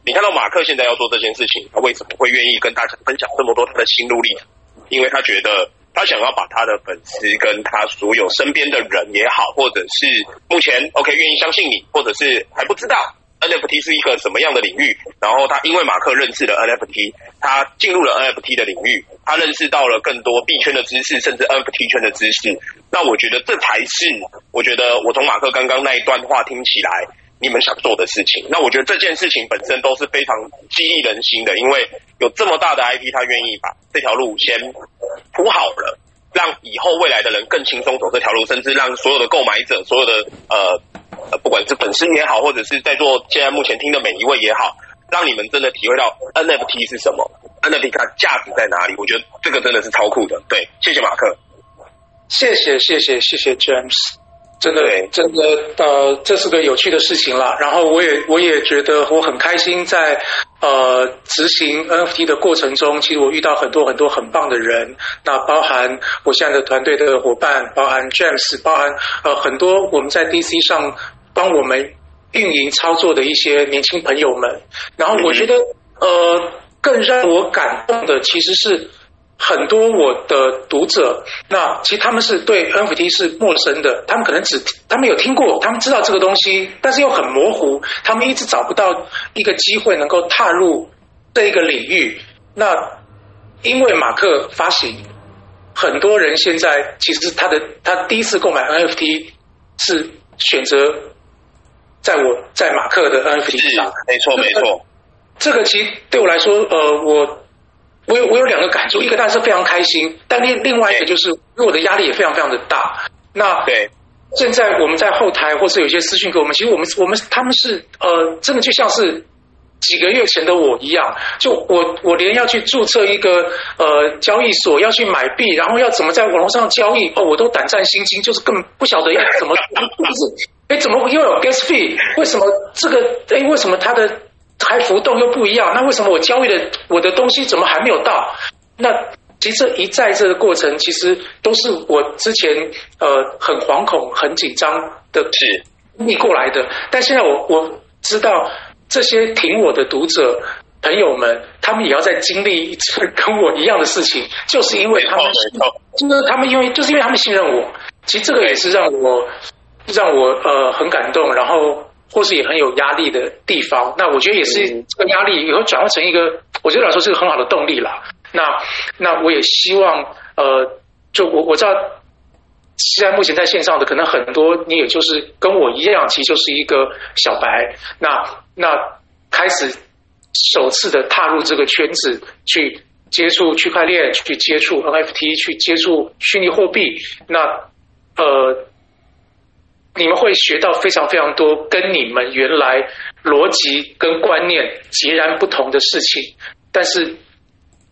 你看到马克现在要做这件事情，他为什么会愿意跟大家分享这么多他的心路历程？因为他觉得他想要把他的粉丝跟他所有身边的人也好，或者是目前 OK 愿意相信你，或者是还不知道 NFT 是一个什么样的领域，然后他因为马克认识了 NFT，他进入了 NFT 的领域，他认识到了更多币圈的知识，甚至 NFT 圈的知识。那我觉得这才是，我觉得我从马克刚刚那一段话听起来。你们想做的事情，那我觉得这件事情本身都是非常激励人心的，因为有这么大的 IP，他愿意把这条路先铺好了，让以后未来的人更轻松走这条路，甚至让所有的购买者、所有的呃，不管是粉丝也好，或者是在座现在目前听的每一位也好，让你们真的体会到 NFT 是什么，NFT 它价值在哪里？我觉得这个真的是超酷的。对，谢谢马克，谢谢谢谢谢谢 James。真的，真的，呃，这是个有趣的事情啦。然后我也，我也觉得我很开心在，在呃执行 NFT 的过程中，其实我遇到很多很多很棒的人。那包含我现在的团队的伙伴，包含 James，包含呃很多我们在 DC 上帮我们运营操作的一些年轻朋友们。然后我觉得，呃，更让我感动的其实是。很多我的读者，那其实他们是对 NFT 是陌生的，他们可能只他们有听过，他们知道这个东西，但是又很模糊，他们一直找不到一个机会能够踏入这一个领域。那因为马克发行，很多人现在其实他的他第一次购买 NFT 是选择在我在马克的 NFT 上，没错没错，这个其实对我来说，呃，我。我有我有两个感触，一个当然是非常开心，但另另外一个就是，因为我的压力也非常非常的大。那对，现在我们在后台或是有些私讯给我们，其实我们我们他们是呃，真的就像是几个月前的我一样，就我我连要去注册一个呃交易所，要去买币，然后要怎么在网络上交易，哦，我都胆战心惊，就是根本不晓得要怎么，就是哎，怎么又有 gas fee？为什么这个哎，为什么他的？还浮动又不一样，那为什么我交易的我的东西怎么还没有到？那其实这一再这个过程，其实都是我之前呃很惶恐、很紧张的是逆过来的。但现在我我知道这些挺我的读者朋友们，他们也要在经历一次跟我一样的事情，就是因为他们，就是他们因为就是因为他们信任我。其实这个也是让我让我呃很感动，然后。或是也很有压力的地方，那我觉得也是这个压力以后转化成一个，我觉得来说是个很好的动力啦。那那我也希望，呃，就我我知道，现在目前在线上的可能很多，你也就是跟我一样，其实就是一个小白。那那开始首次的踏入这个圈子，去接触区块链，去接触 NFT，去接触虚拟货币。那呃。你们会学到非常非常多跟你们原来逻辑跟观念截然不同的事情，但是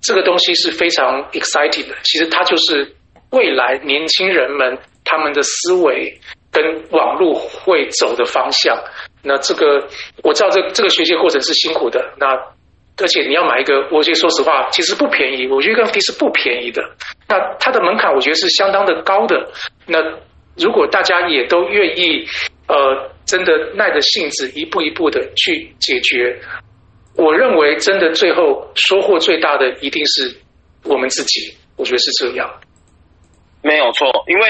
这个东西是非常 exciting 的。其实它就是未来年轻人们他们的思维跟网络会走的方向。那这个我知道这，这这个学习过程是辛苦的。那而且你要买一个，我觉得说实话，其实不便宜。我觉得 NFT 是不便宜的。那它的门槛我觉得是相当的高的。那如果大家也都愿意，呃，真的耐着性子一步一步的去解决，我认为真的最后收获最大的一定是我们自己。我觉得是这样，没有错，因为。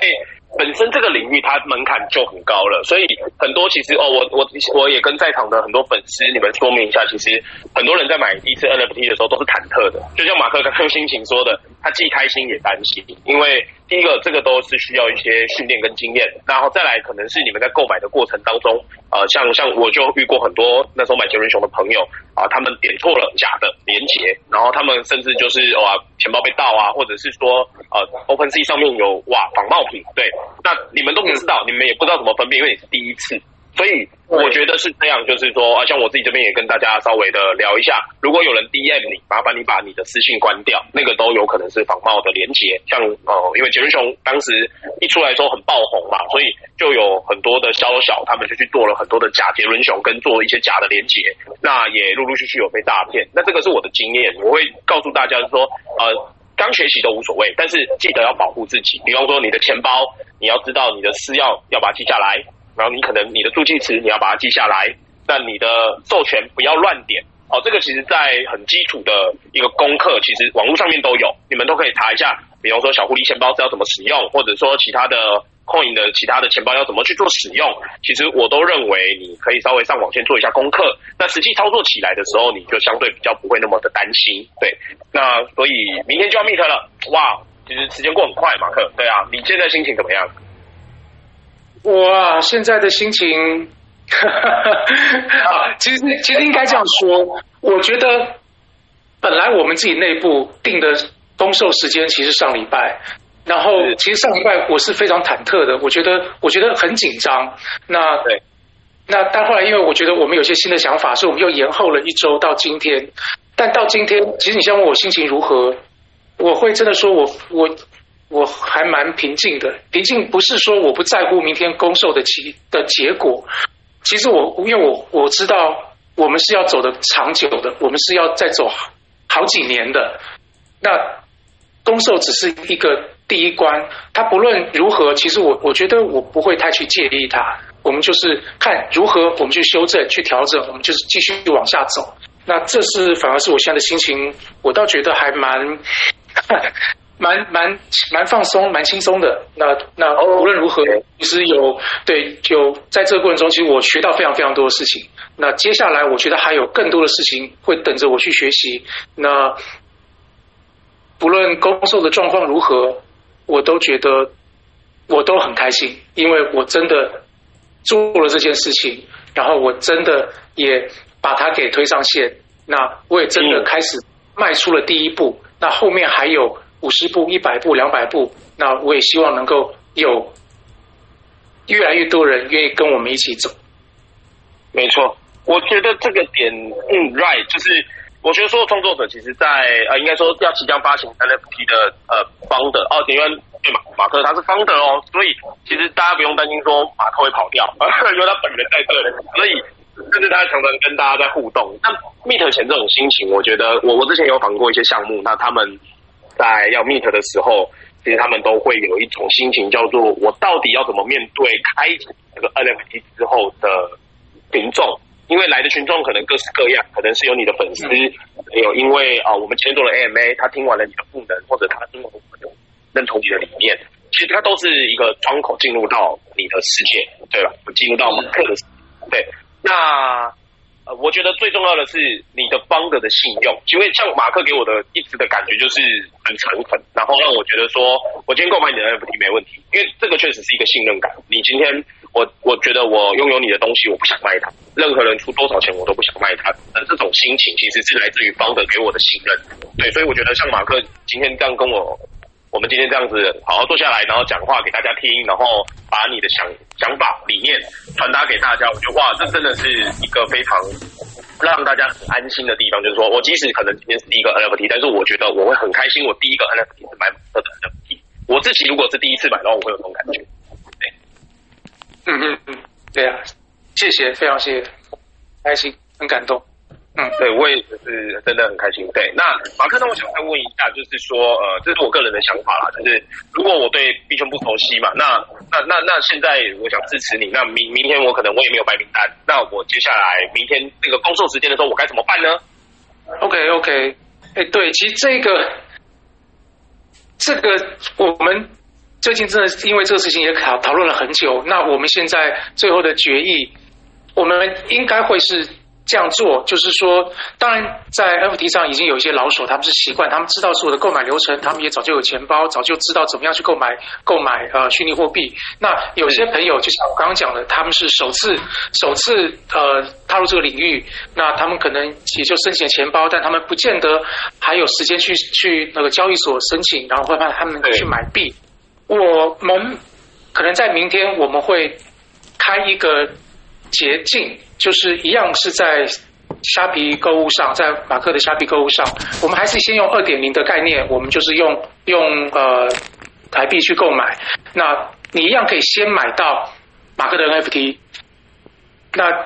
本身这个领域它门槛就很高了，所以很多其实哦，我我我也跟在场的很多粉丝你们说明一下，其实很多人在买第一次 NFT 的时候都是忐忑的，就像马克刚刚心情说的，他既开心也担心，因为第一个这个都是需要一些训练跟经验，然后再来可能是你们在购买的过程当中，呃，像像我就遇过很多那时候买杰伦熊的朋友啊，他们点错了假的连结，然后他们甚至就是哇钱包被盗啊，或者是说呃 OpenSea 上面有哇仿冒品，对，那你们都不知道，你们也不知道怎么分辨，因为你是第一次。所以我觉得是这样，就是说啊，像我自己这边也跟大家稍微的聊一下，如果有人 DM 你，麻烦你把你的私信关掉，那个都有可能是仿冒的连接。像呃，因为杰伦熊当时一出来的时候很爆红嘛，所以就有很多的宵小他们就去做了很多的假杰伦熊，跟做一些假的连接，那也陆陆续续有被诈骗。那这个是我的经验，我会告诉大家说，呃，刚学习都无所谓，但是记得要保护自己。比方说你的钱包，你要知道你的私钥要把它记下来。然后你可能你的助记词你要把它记下来，但你的授权不要乱点。哦，这个其实在很基础的一个功课，其实网络上面都有，你们都可以查一下。比方说小狐狸钱包是要怎么使用，或者说其他的 Coin 的其他的钱包要怎么去做使用，其实我都认为你可以稍微上网先做一下功课。那实际操作起来的时候，你就相对比较不会那么的担心。对，那所以明天就要 Meet 了，哇，其实时间过很快，马克。对啊，你现在心情怎么样？哇，现在的心情，其实其实应该这样说，我觉得本来我们自己内部定的公售时间其实上礼拜，然后其实上礼拜我是非常忐忑的，我觉得我觉得很紧张。那对，那但后来因为我觉得我们有些新的想法，所以我们又延后了一周到今天。但到今天，其实你先问我心情如何，我会真的说我我。我还蛮平静的，平静不是说我不在乎明天公售的结的结果，其实我因为我我知道我们是要走的长久的，我们是要再走好几年的。那公售只是一个第一关，他不论如何，其实我我觉得我不会太去介意它。我们就是看如何我们去修正、去调整，我们就是继续往下走。那这是反而是我现在的心情，我倒觉得还蛮。蛮蛮蛮放松，蛮轻松的。那那无论如何，其实有对，就在这个过程中，其实我学到非常非常多的事情。那接下来，我觉得还有更多的事情会等着我去学习。那不论公售的状况如何，我都觉得我都很开心，因为我真的做了这件事情，然后我真的也把它给推上线。那我也真的开始迈出了第一步。那后面还有。五十步、一百步、两百步，那我也希望能够有越来越多人愿意跟我们一起走。没错，我觉得这个点，嗯，right，就是我觉得所有创作者其实在，呃，应该说要即将发行 NFT 的呃，founder 哦，因为对嘛，马克他是 founder 哦，所以其实大家不用担心说马克会跑掉，因为他本人在这里，所以甚至他常常跟大家在互动。那 Meet 前这种心情，我觉得我我之前有访过一些项目，那他们。在要 meet 的时候，其实他们都会有一种心情，叫做我到底要怎么面对开启这个 NFT 之后的群众？因为来的群众可能各式各样，可能是有你的粉丝，有因为啊，我们今天做了 AMA，他听完了你的赋能，或者他听完认同你的理念，其实它都是一个窗口进入到你的世界，对吧？进入到马克的世界，对，那。呃，我觉得最重要的是你的 founder 的信用，因为像马克给我的一直的感觉就是很诚恳，然后让我觉得说，我今天购买你的 NFT 没问题，因为这个确实是一个信任感。你今天我我觉得我拥有你的东西，我不想卖它，任何人出多少钱我都不想卖它，呃，这种心情其实是来自于方的给我的信任。对，所以我觉得像马克今天这样跟我。我们今天这样子好好坐下来，然后讲话给大家听，然后把你的想想法、理念传达给大家。我觉得哇，这真的是一个非常让大家很安心的地方。就是说我即使可能今天是第一个 NFT，但是我觉得我会很开心。我第一个 NFT 是买马克的 NFT，我自己如果是第一次买的话，我会有这种感觉。嗯嗯嗯，对啊，谢谢，非常谢谢，开心，很感动。嗯，对，我也是真的很开心。对，那马克，那我想再问一下，就是说，呃，这是我个人的想法啦，就是如果我对 B 圈不熟悉嘛，那那那那现在我想支持你，那明明天我可能我也没有白名单，那我接下来明天那个工作时间的时候，我该怎么办呢？OK OK，哎，对，其实这个这个我们最近真的是因为这个事情也讨讨论了很久，那我们现在最后的决议，我们应该会是。这样做，就是说，当然在 NFT 上已经有一些老手，他们是习惯，他们知道所有的购买流程，他们也早就有钱包，早就知道怎么样去购买购买呃虚拟货币。那有些朋友就像我刚刚讲的，他们是首次首次呃踏入这个领域，那他们可能也就申请钱包，但他们不见得还有时间去去那个交易所申请，然后会怕他们去买币。我们可能在明天我们会开一个捷径。就是一样是在虾皮购物上，在马克的虾皮购物上，我们还是先用二点零的概念，我们就是用用呃台币去购买。那你一样可以先买到马克的 NFT，那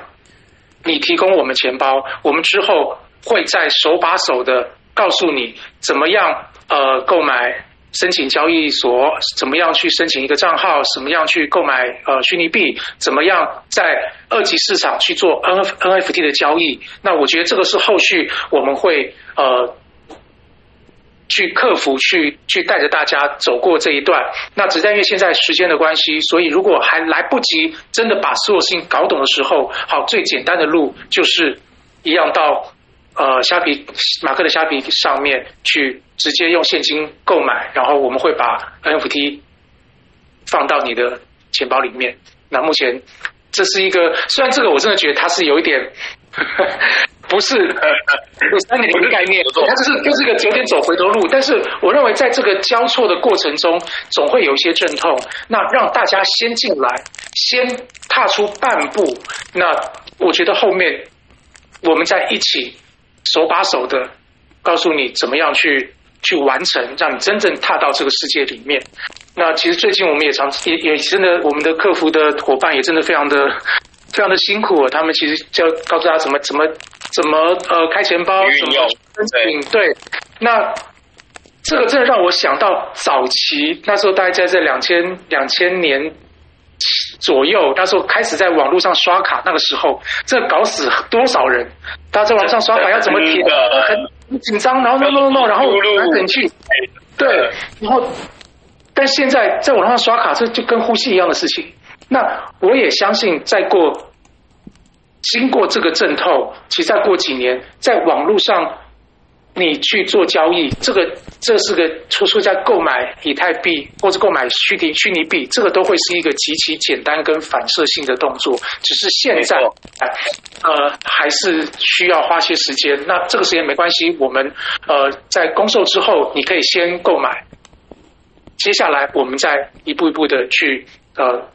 你提供我们钱包，我们之后会再手把手的告诉你怎么样呃购买。申请交易所怎么样去申请一个账号？怎么样去购买呃虚拟币？怎么样在二级市场去做 N F N F T 的交易？那我觉得这个是后续我们会呃去克服，去去带着大家走过这一段。那只在因为现在时间的关系，所以如果还来不及真的把所有事情搞懂的时候，好，最简单的路就是一样到。呃，虾皮马克的虾皮上面去直接用现金购买，然后我们会把 NFT 放到你的钱包里面。那目前这是一个，虽然这个我真的觉得它是有一点 不是 呃三点零的概念，它就是就是个有点走回头路。但是我认为在这个交错的过程中，总会有一些阵痛。那让大家先进来，先踏出半步，那我觉得后面我们再一起。手把手的告诉你怎么样去去完成，让你真正踏到这个世界里面。那其实最近我们也常也也真的，我们的客服的伙伴也真的非常的非常的辛苦。他们其实就告诉他怎么怎么怎么呃开钱包，怎么申请。对，那这个真的让我想到早期那时候，大概在这两千两千年。左右，那时候开始在网络上刷卡，那个时候这搞死多少人？大家在网上刷卡要怎么填？很紧张，然后弄弄弄，然后很冷静。对，然后，但现在在网上刷卡，这就跟呼吸一样的事情。那我也相信，再过经过这个阵痛，其实再过几年，在网络上。你去做交易，这个这是个出出在购买以太币或者购买虚拟虚拟币，这个都会是一个极其简单跟反射性的动作。只是现在，呃，还是需要花些时间。那这个时间没关系，我们呃在公售之后，你可以先购买，接下来我们再一步一步的去呃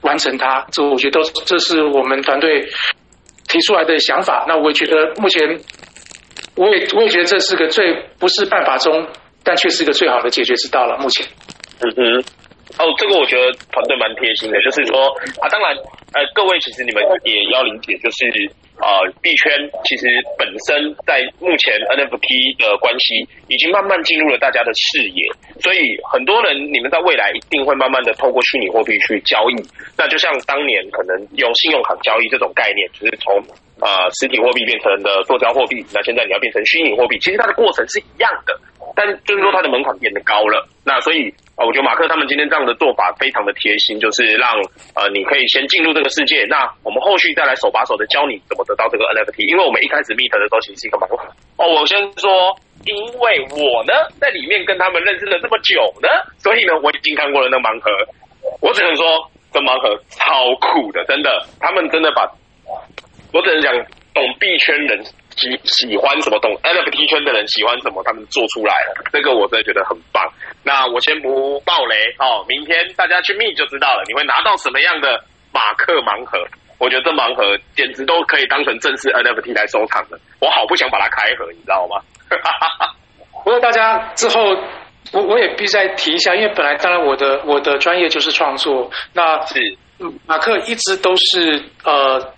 完成它。这我觉得都这是我们团队提出来的想法。那我觉得目前。我也我也觉得这是个最不是办法中，但却是一个最好的解决之道了。目前，嗯哼，哦，这个我觉得团队蛮贴心的，就是说啊，当然，呃，各位其实你们也要理解，就是啊，币圈其实本身在目前 NFT 的关系已经慢慢进入了大家的视野，所以很多人你们在未来一定会慢慢的透过虚拟货币去交易。那就像当年可能用信用卡交易这种概念，就是从。呃，实体货币变成的塑胶货币，那现在你要变成虚拟货币，其实它的过程是一样的，但就是说它的门槛变得高了。那所以啊、我觉得马克他们今天这样的做法非常的贴心，就是让呃你可以先进入这个世界，那我们后续再来手把手的教你怎么得到这个 NFT。因为我们一开始 meet 的时候其实是一个盲盒。哦，我先说，因为我呢在里面跟他们认识了这么久呢，所以呢我已经看过了那盲盒，我只能说这盲盒超酷的，真的，他们真的把。我只能讲，懂币圈人喜喜欢什么，懂 NFT 圈的人喜欢什么，他们做出来了，这个我真的觉得很棒。那我先不爆雷哦，明天大家去密就知道了，你会拿到什么样的马克盲盒？我觉得这盲盒简直都可以当成正式 NFT 来收藏的，我好不想把它开盒，你知道吗？不过大家之后，我我也必须再提一下，因为本来当然我的我的专业就是创作，那是马克一直都是呃。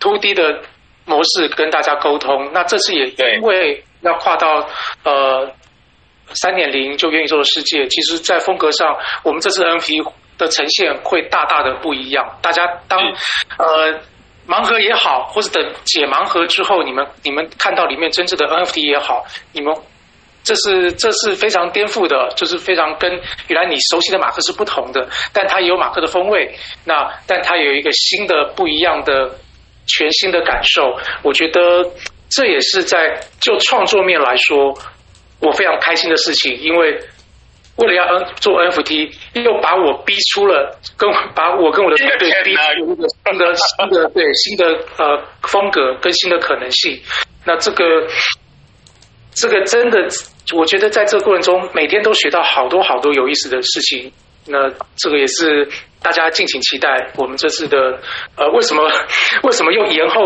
2D 的模式跟大家沟通，那这次也因为要跨到呃三点零就元宇宙的世界，其实，在风格上，我们这次 NFT 的呈现会大大的不一样。大家当呃盲盒也好，或者等解盲盒之后，你们你们看到里面真正的 NFT 也好，你们这是这是非常颠覆的，就是非常跟原来你熟悉的马克是不同的，但它也有马克的风味。那但它有一个新的不一样的。全新的感受。我觉得这也是在就创作面来说，我非常开心的事情，因为为了要 N 做 NFT，又把我逼出了跟把我跟我的团队逼出一个新的新的对新的呃风格跟新的可能性。那这个这个真的，我觉得在这个过程中，每天都学到好多好多有意思的事情。那这个也是大家敬请期待。我们这次的呃，为什么为什么又延后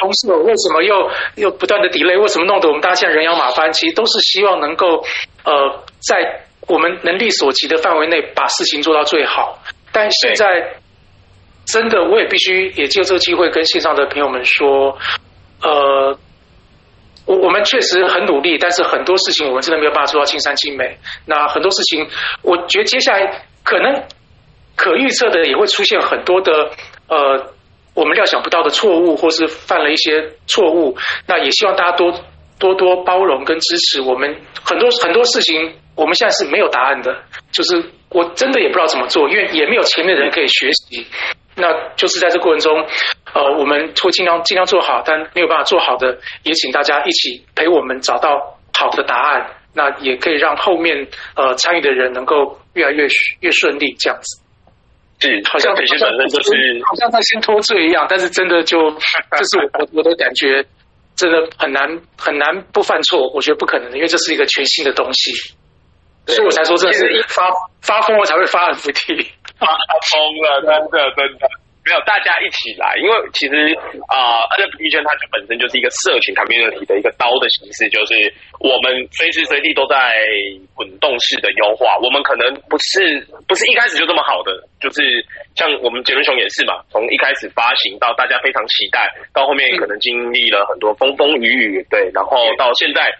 公示？为什么又又不断的 delay？为什么弄得我们大家现在人仰马翻？其实都是希望能够呃，在我们能力所及的范围内把事情做到最好。但现在真的，我也必须也借这个机会跟线上的朋友们说，呃。我我们确实很努力，但是很多事情我们真的没有办法做到尽善尽美。那很多事情，我觉得接下来可能可预测的也会出现很多的呃，我们料想不到的错误，或是犯了一些错误。那也希望大家多多多包容跟支持。我们很多很多事情，我们现在是没有答案的，就是我真的也不知道怎么做，因为也没有前面的人可以学习。那就是在这过程中，呃，我们会尽量尽量做好，但没有办法做好的，也请大家一起陪我们找到好的答案。那也可以让后面呃参与的人能够越来越越顺利，这样子。是，好像本身就是好像在先脱罪一样，但是真的就 这是我我的感觉，真的很难很难不犯错，我觉得不可能的，因为这是一个全新的东西，所以我才说这是发发疯了才会发 NFT。发疯了，真的真的没有大家一起来，因为其实啊、呃、NFT 圈它本身就是一个社群 community 的一个刀的形式，就是我们随时随地都在滚动式的优化。我们可能不是不是一开始就这么好的，就是像我们杰伦熊也是嘛，从一开始发行到大家非常期待，到后面可能经历了很多风风雨雨，对，然后到现在。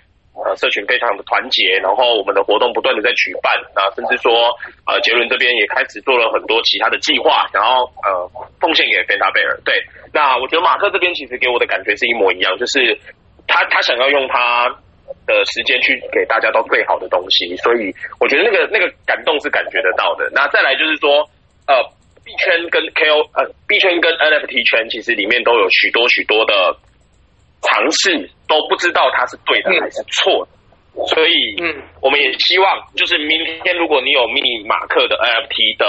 呃，社群非常的团结，然后我们的活动不断的在举办，啊甚至说，呃，杰伦这边也开始做了很多其他的计划，然后呃，奉献给菲达贝尔。对，那我觉得马克这边其实给我的感觉是一模一样，就是他他想要用他的时间去给大家到最好的东西，所以我觉得那个那个感动是感觉得到的。那再来就是说，呃，币圈跟 KO 呃币圈跟 NFT 圈其实里面都有许多许多的。尝试都不知道它是对的还是错的，所以，嗯，我们也希望，就是明天如果你有密马克的 NFT 的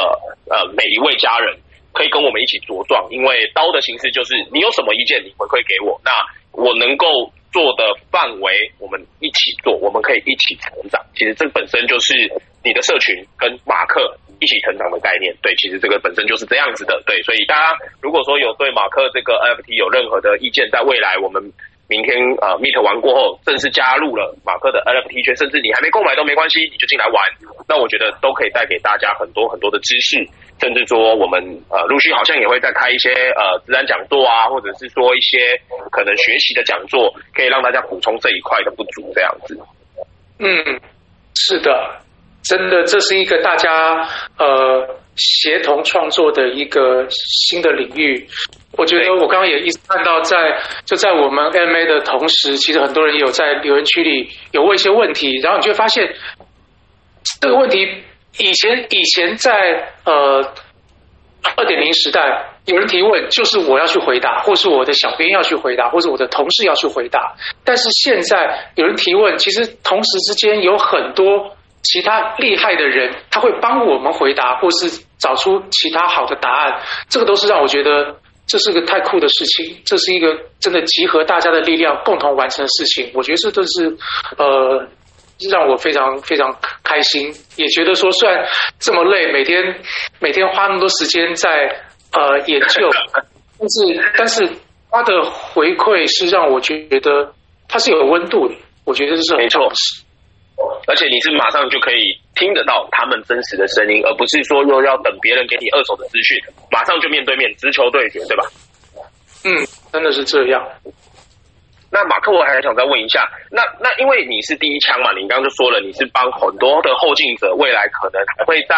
呃每一位家人，可以跟我们一起茁壮，因为刀的形式就是你有什么意见，你回馈给我，那我能够做的范围，我们一起做，我们可以一起成长。其实这本身就是你的社群跟马克。一起成长的概念，对，其实这个本身就是这样子的，对，所以大家如果说有对马克这个 NFT 有任何的意见，在未来我们明天呃 Meet 完过后，正式加入了马克的 NFT 圈，甚至你还没购买都没关系，你就进来玩，那我觉得都可以带给大家很多很多的知识，甚至说我们呃陆续好像也会再开一些呃自然讲座啊，或者是说一些可能学习的讲座，可以让大家补充这一块的不足，这样子。嗯，是的。真的，这是一个大家呃协同创作的一个新的领域。我觉得我刚刚也一直看到在，就在我们 MA 的同时，其实很多人有在留言区里有问一些问题，然后你就会发现这个问题以前以前在呃二点零时代，有人提问就是我要去回答，或是我的小编要去回答，或是我的同事要去回答。但是现在有人提问，其实同时之间有很多。其他厉害的人，他会帮我们回答，或是找出其他好的答案。这个都是让我觉得这是个太酷的事情，这是一个真的集合大家的力量共同完成的事情。我觉得这都是呃让我非常非常开心，也觉得说虽然这么累，每天每天花那么多时间在呃研究，但是但是他的回馈是让我觉得它是有温度的。我觉得这是很重要的事。而且你是马上就可以听得到他们真实的声音，而不是说又要等别人给你二手的资讯，马上就面对面直球对决，对吧？嗯，真的是这样。那马克，我还想再问一下，那那因为你是第一枪嘛，你刚刚就说了你是帮很多的后进者，未来可能还会在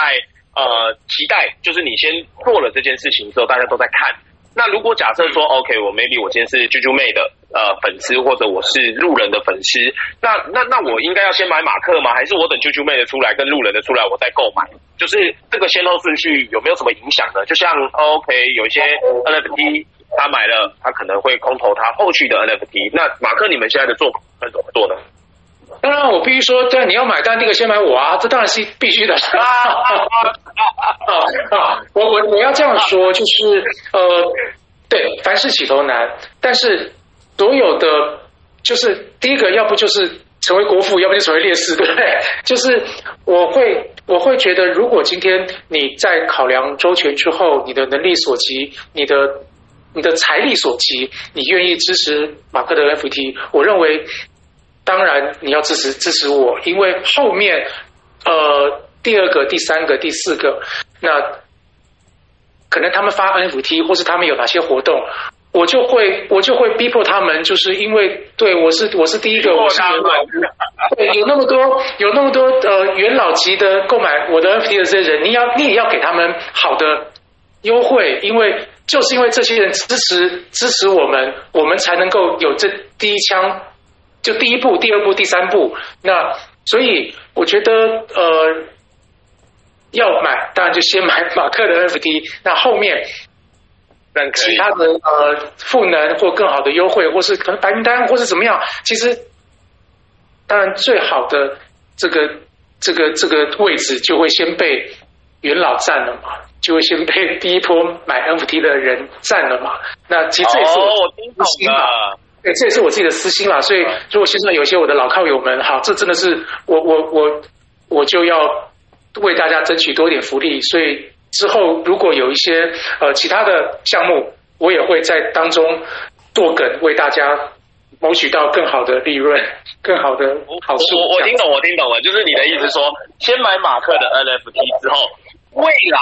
呃期待，就是你先做了这件事情之后，大家都在看。那如果假设说，OK，我 maybe 我今天是啾啾妹的呃粉丝，或者我是路人的粉丝，那那那我应该要先买马克吗？还是我等啾啾妹的出来跟路人的出来我再购买？就是这个先后顺序有没有什么影响呢？就像 OK，有一些 NFT 他买了，他可能会空投他后续的 NFT。那马克，你们现在的做法是怎么做呢？当然，我必须说，对，你要买单，那个先买我啊，这当然是必须的。啊！我我我要这样说，就是呃，对，凡事起头难，但是所有的就是第一个，要不就是成为国父，要不就成为烈士，对不对？就是我会我会觉得，如果今天你在考量周全之后，你的能力所及，你的你的财力所及，你愿意支持马克的 NFT，我认为。当然，你要支持支持我，因为后面，呃，第二个、第三个、第四个，那可能他们发 NFT 或是他们有哪些活动，我就会我就会逼迫他们，就是因为对我是我是第一个，我是元老，对，有那么多有那么多呃元老级的购买我的 NFT 的这些人，你要你也要给他们好的优惠，因为就是因为这些人支持支持我们，我们才能够有这第一枪。就第一步、第二步、第三步，那所以我觉得呃，要买当然就先买 马克的 NFT，那后面其他的呃赋能或更好的优惠，或是可能白名单或是怎么样，其实当然最好的这个这个这个位置就会先被元老占了嘛，就会先被第一波买 NFT 的人占了嘛。那其实这也是我私心嘛。对，这也是我自己的私心啦。所以，如果现在有些我的老靠友们，好，这真的是我我我我就要为大家争取多一点福利。所以之后如果有一些呃其他的项目，我也会在当中做梗，为大家谋取到更好的利润、更好的好处。我我听懂，我听懂了，就是你的意思说，先买马克的 NFT 之后，未来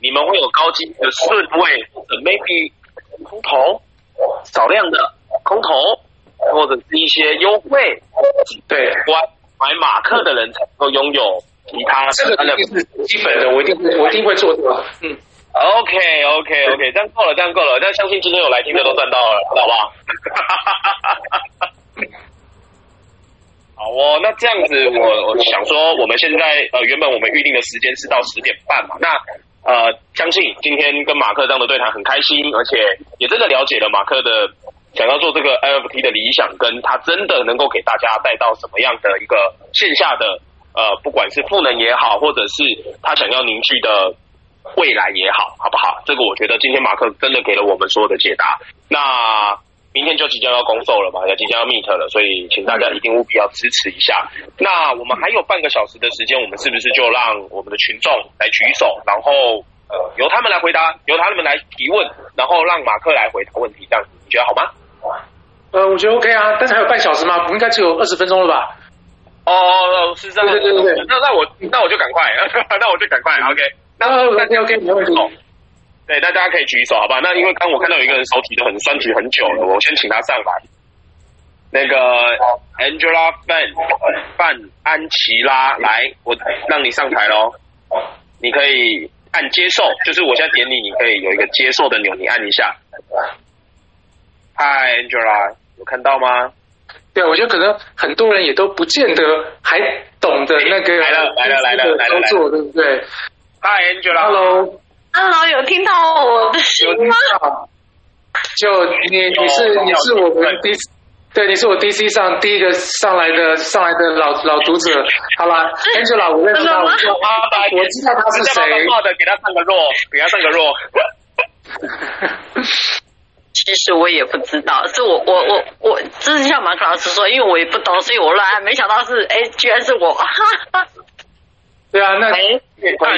你们会有高级的顺位或者 maybe 空投少量的。空投或者是一些优惠，对，买马克的人才能够拥有其他的。这个是基本的，我一定我一定会做的。嗯，OK OK OK，这样够了，这样够了。但相信今天有来听的都赚到了，好不好？好哦，那这样子我我想说，我们现在呃原本我们预定的时间是到十点半嘛，那呃相信今天跟马克这样的对谈很开心，而且也真的了解了马克的。想要做这个 NFT 的理想，跟他真的能够给大家带到什么样的一个线下的呃，不管是赋能也好，或者是他想要凝聚的未来也好，好不好？这个我觉得今天马克真的给了我们所有的解答。那明天就即将要公售了嘛，要即将要 meet 了，所以请大家一定务必要支持一下。那我们还有半个小时的时间，我们是不是就让我们的群众来举手，然后呃由他们来回答，由他们来提问，然后让马克来回答问题，这样子你觉得好吗？呃，我觉得 OK 啊，但是还有半小时吗？不应该只有二十分钟了吧？哦哦，是这样，对对对对。那那我那我就赶快，那我就赶快，OK。那 OK OK，没问题。对，那大家可以举手，好吧？那因为刚我看到有一个人手提的很酸，举很久了，我先请他上来。那个 Angela Fan 范安琪拉，来，我让你上台喽。你可以按接受，就是我现在点你，你可以有一个接受的钮，你按一下。Hi，Angela，有看到吗？对，我觉得可能很多人也都不见得还懂得那个来了来了来了来了，工作对不对？嗨，Angela，Hello，Hello，有听到我的声音吗？就你你是你是我们 DC，对，你是我 DC 上第一个上来的上来的老老读者，好吧？Angela，我认识他，我知道他，我知道他是谁。的，给他唱个弱，给他唱个弱。其实我也不知道，是我我我我，之前像马克老师说，因为我也不懂，所以我乱，没想到是哎，居然是我。对啊，那你刚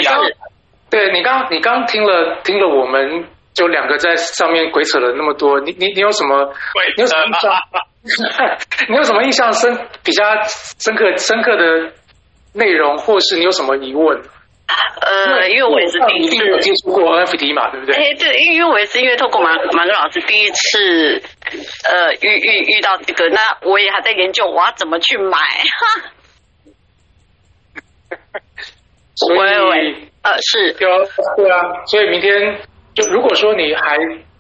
对你刚你刚听了听了我们就两个在上面鬼扯了那么多，你你你有什么？你有什么印象？你有什么印象深比较深刻深刻的内容，或是你有什么疑问？呃，因为我也是第一次接触过 NFT 嘛，对不对？哎，对，因为我也是因为透过马马克老师第一次，呃，遇遇遇到这个，那我也还在研究我要怎么去买。哈所以，呃，是，对啊，对啊，所以明天就如果说你还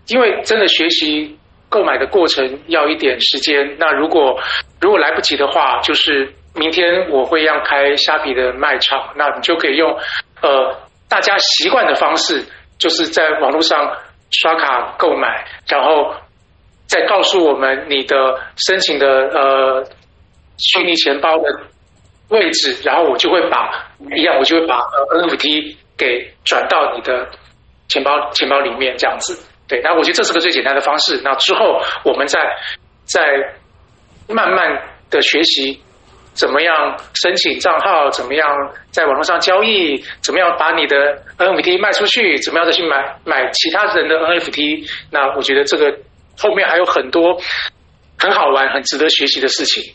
因为真的学习购买的过程要一点时间。那如果如果来不及的话，就是明天我会让开虾皮的卖场，那你就可以用呃大家习惯的方式，就是在网络上刷卡购买，然后再告诉我们你的申请的呃虚拟钱包的位置，然后我就会把一样，我就会把 NFT 给转到你的钱包钱包里面，这样子。对，那我觉得这是个最简单的方式。那之后我们再再慢慢的学习，怎么样申请账号，怎么样在网络上交易，怎么样把你的 NFT 卖出去，怎么样再去买买其他人的 NFT。那我觉得这个后面还有很多很好玩、很值得学习的事情。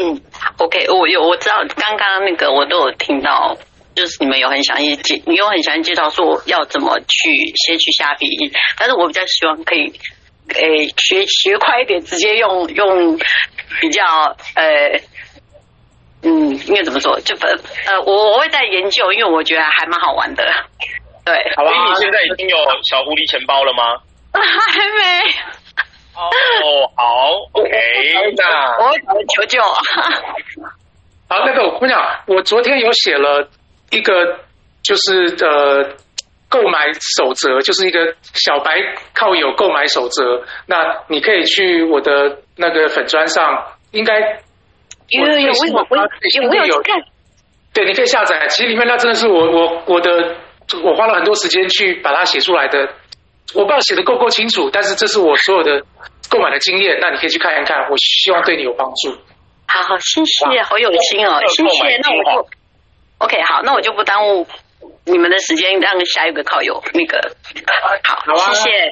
嗯，OK，我有我知道刚刚那个我都有听到。就是你们有很详细介，你有很详细介绍说要怎么去先去下笔，但是我比较希望可以，诶、欸、学学快一点，直接用用比较呃，嗯，应该怎么说？就呃，我我会在研究，因为我觉得还蛮好玩的。对，好吧，你现在已经有小狐狸钱包了吗？还没。哦，好，OK，那我会求救。好，那个我跟你讲，我昨天有写了。一个就是呃购买守则，就是一个小白靠友购买守则。那你可以去我的那个粉砖上，应该有有有，有没有有看？对，你可以下载。其实里面那真的是我我我的，我花了很多时间去把它写出来的。我不知道写的够不够清楚，但是这是我所有的购买的经验。那你可以去看一看，我希望对你有帮助。好好，谢谢，好有心哦，谢谢。那我就。OK，好，那我就不耽误你们的时间，让下一个靠友那个好，好啊，谢谢，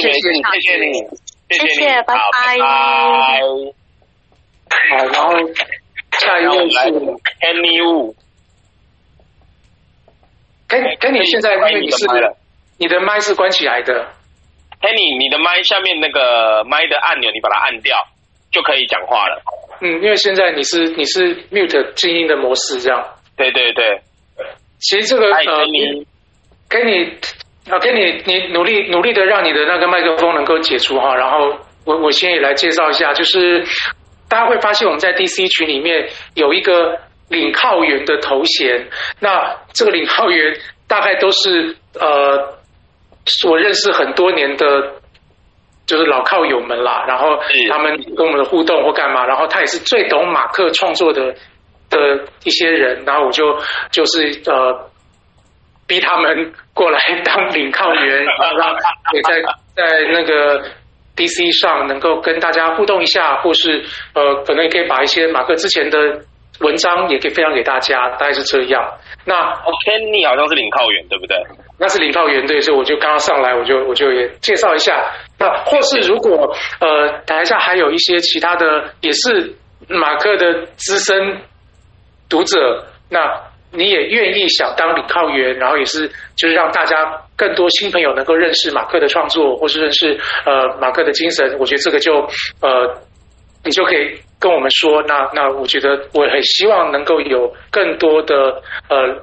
谢谢你，谢谢你，谢谢，拜拜，好，然后下一位是 Kenny Wu，Kenny，Kenny 现在因为你是你的麦是关起来的 Henny，你的麦下面那个麦的按钮你把它按掉就可以讲话了。嗯，因为现在你是你是 mute 静音的模式这样。对对对，其实这个呃，你给你啊，给你你努力努力的让你的那个麦克风能够解除哈，然后我我先也来介绍一下，就是大家会发现我们在 DC 群里面有一个领靠员的头衔，那这个领靠员大概都是呃我认识很多年的，就是老靠友们啦，然后他们跟我们的互动或干嘛，然后他也是最懂马克创作的。的一些人，然后我就就是呃逼他们过来当领靠员，让也在在那个 DC 上能够跟大家互动一下，或是呃可能也可以把一些马克之前的文章也可以分享给大家，大概是这样。那 Kenny 好像是领靠员对不对？那是领靠员对，所以我就刚刚上来，我就我就也介绍一下。那或是如果呃台下还有一些其他的也是马克的资深。读者，那你也愿意想当领靠员，然后也是就是让大家更多新朋友能够认识马克的创作，或是认识呃马克的精神。我觉得这个就呃，你就可以跟我们说。那那我觉得我很希望能够有更多的呃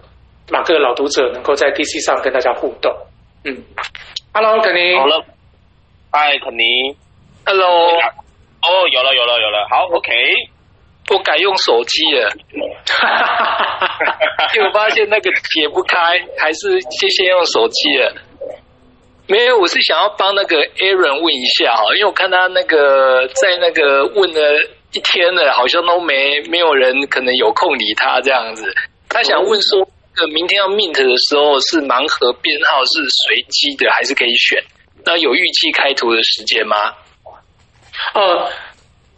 马克的老读者能够在 DC 上跟大家互动。嗯，Hello，肯尼。好了，嗨，肯尼。Hello。哦，有了，有了，有了。好，OK。我改用手机了，结果发现那个解不开，还是先先用手机了。没有，我是想要帮那个 Aaron 问一下哈，因为我看他那个在那个问了一天了，好像都没没有人可能有空理他这样子。他想问说，呃，明天要 mint 的时候是盲盒编号是随机的，还是可以选？那有预计开图的时间吗？呃。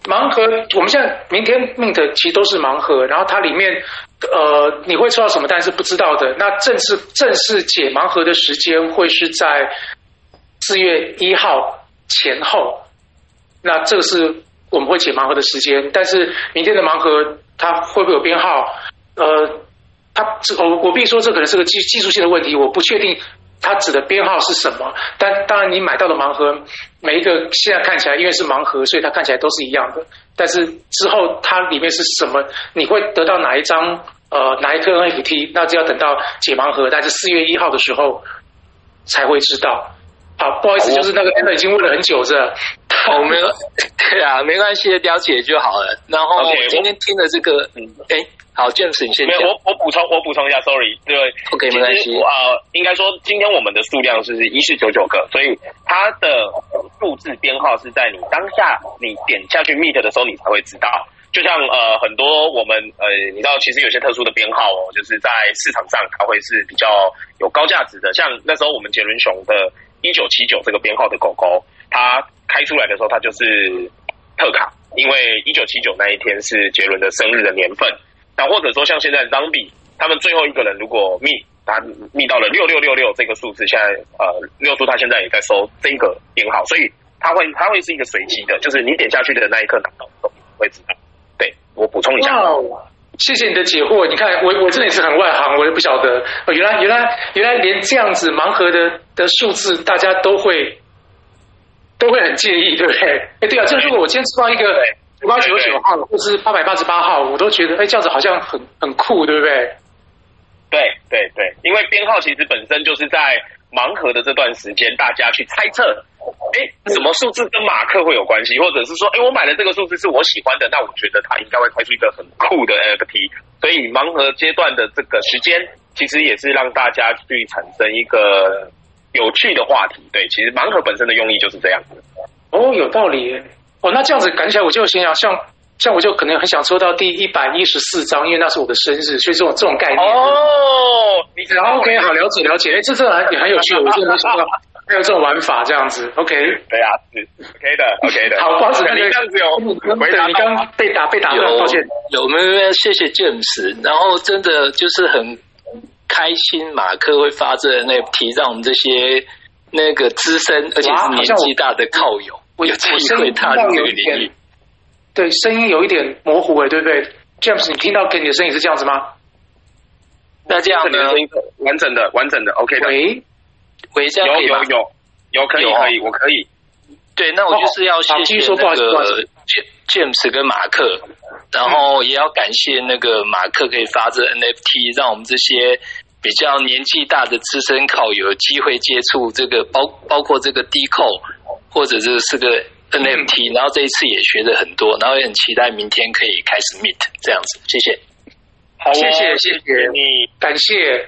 盲盒，我们现在明天 mint 其实都是盲盒，然后它里面呃你会抽到什么，但是不知道的。那正式正式解盲盒的时间会是在四月一号前后，那这个是我们会解盲盒的时间。但是明天的盲盒它会不会有编号？呃，它这我我必须说这可能是个技技术性的问题，我不确定。它指的编号是什么？但当然，你买到的盲盒每一个现在看起来，因为是盲盒，所以它看起来都是一样的。但是之后它里面是什么？你会得到哪一张？呃，哪一颗 NFT？那就要等到解盲盒，但是四月一号的时候才会知道。好，不好意思，就是那个已经问了很久是吧？我们 对啊，没关系，了解就好了。然后今天听了这个，嗯，哎，好，James，你先。没有，我我补充，我补充一下，Sorry，对，OK，没关系。呃，应该说今天我们的数量是一四九九个，所以它的数字编号是在你当下你点下去 Meet 的时候，你才会知道。就像呃很多我们呃你知道其实有些特殊的编号哦，就是在市场上它会是比较有高价值的，像那时候我们杰伦熊的一九七九这个编号的狗狗，它开出来的时候它就是特卡，因为一九七九那一天是杰伦的生日的年份。那或者说像现在 Zombie 他们最后一个人如果密他密到了六六六六这个数字，现在呃六叔他现在也在收这个编号，所以他会他会是一个随机的，就是你点下去的那一刻拿到的时候会知道。对我补充一下，wow, 谢谢你的解惑。你看，我我真的也是很外行，我也不晓得。原来原来原来连这样子盲盒的的数字，大家都会都会很介意，对不对？哎，对啊，这是如果我今天知道一个五八九九号，或是八百八十八号，我都觉得哎，这样子好像很很酷，对不对？对对对，因为编号其实本身就是在。盲盒的这段时间，大家去猜测，哎，什么数字跟马克会有关系？或者是说，哎，我买的这个数字是我喜欢的，那我觉得它应该会开出一个很酷的 NFT。所以盲盒阶段的这个时间，其实也是让大家去产生一个有趣的话题。对，其实盲盒本身的用意就是这样子。哦，有道理。哦，那这样子感觉起来，我就心想，像像我就可能很想抽到第一百一十四张，因为那是我的生日，所以这种这种概念。哦。你然后 OK，好了解了解，哎，这这还也很有趣，我真的没想到还有这种玩法这样子。OK，对啊，是 OK 的，OK 的。好，不好意思，你这样子有回答，你刚被打被打了，抱歉。有没有？谢谢 James。然后真的就是很开心，马克会发这那题，让我们这些那个资深而且是年纪大的靠友有机会踏入这个领域。对，声音有一点模糊哎，对不对？James，你听到给你的声音是这样子吗？那这样呢？完整的，完整的，OK 的。喂，喂，这样可以吗？有有有，有可以可以，我可以。对，那我就是要谢谢那个 James 跟马克，然后也要感谢那个马克可以发这 NFT，让我们这些比较年纪大的资深靠友有机会接触这个包包括这个 Decode 或者这是个 NFT，然后这一次也学了很多，然后也很期待明天可以开始 Meet 这样子，谢谢。好、哦，谢谢谢谢。你，感谢，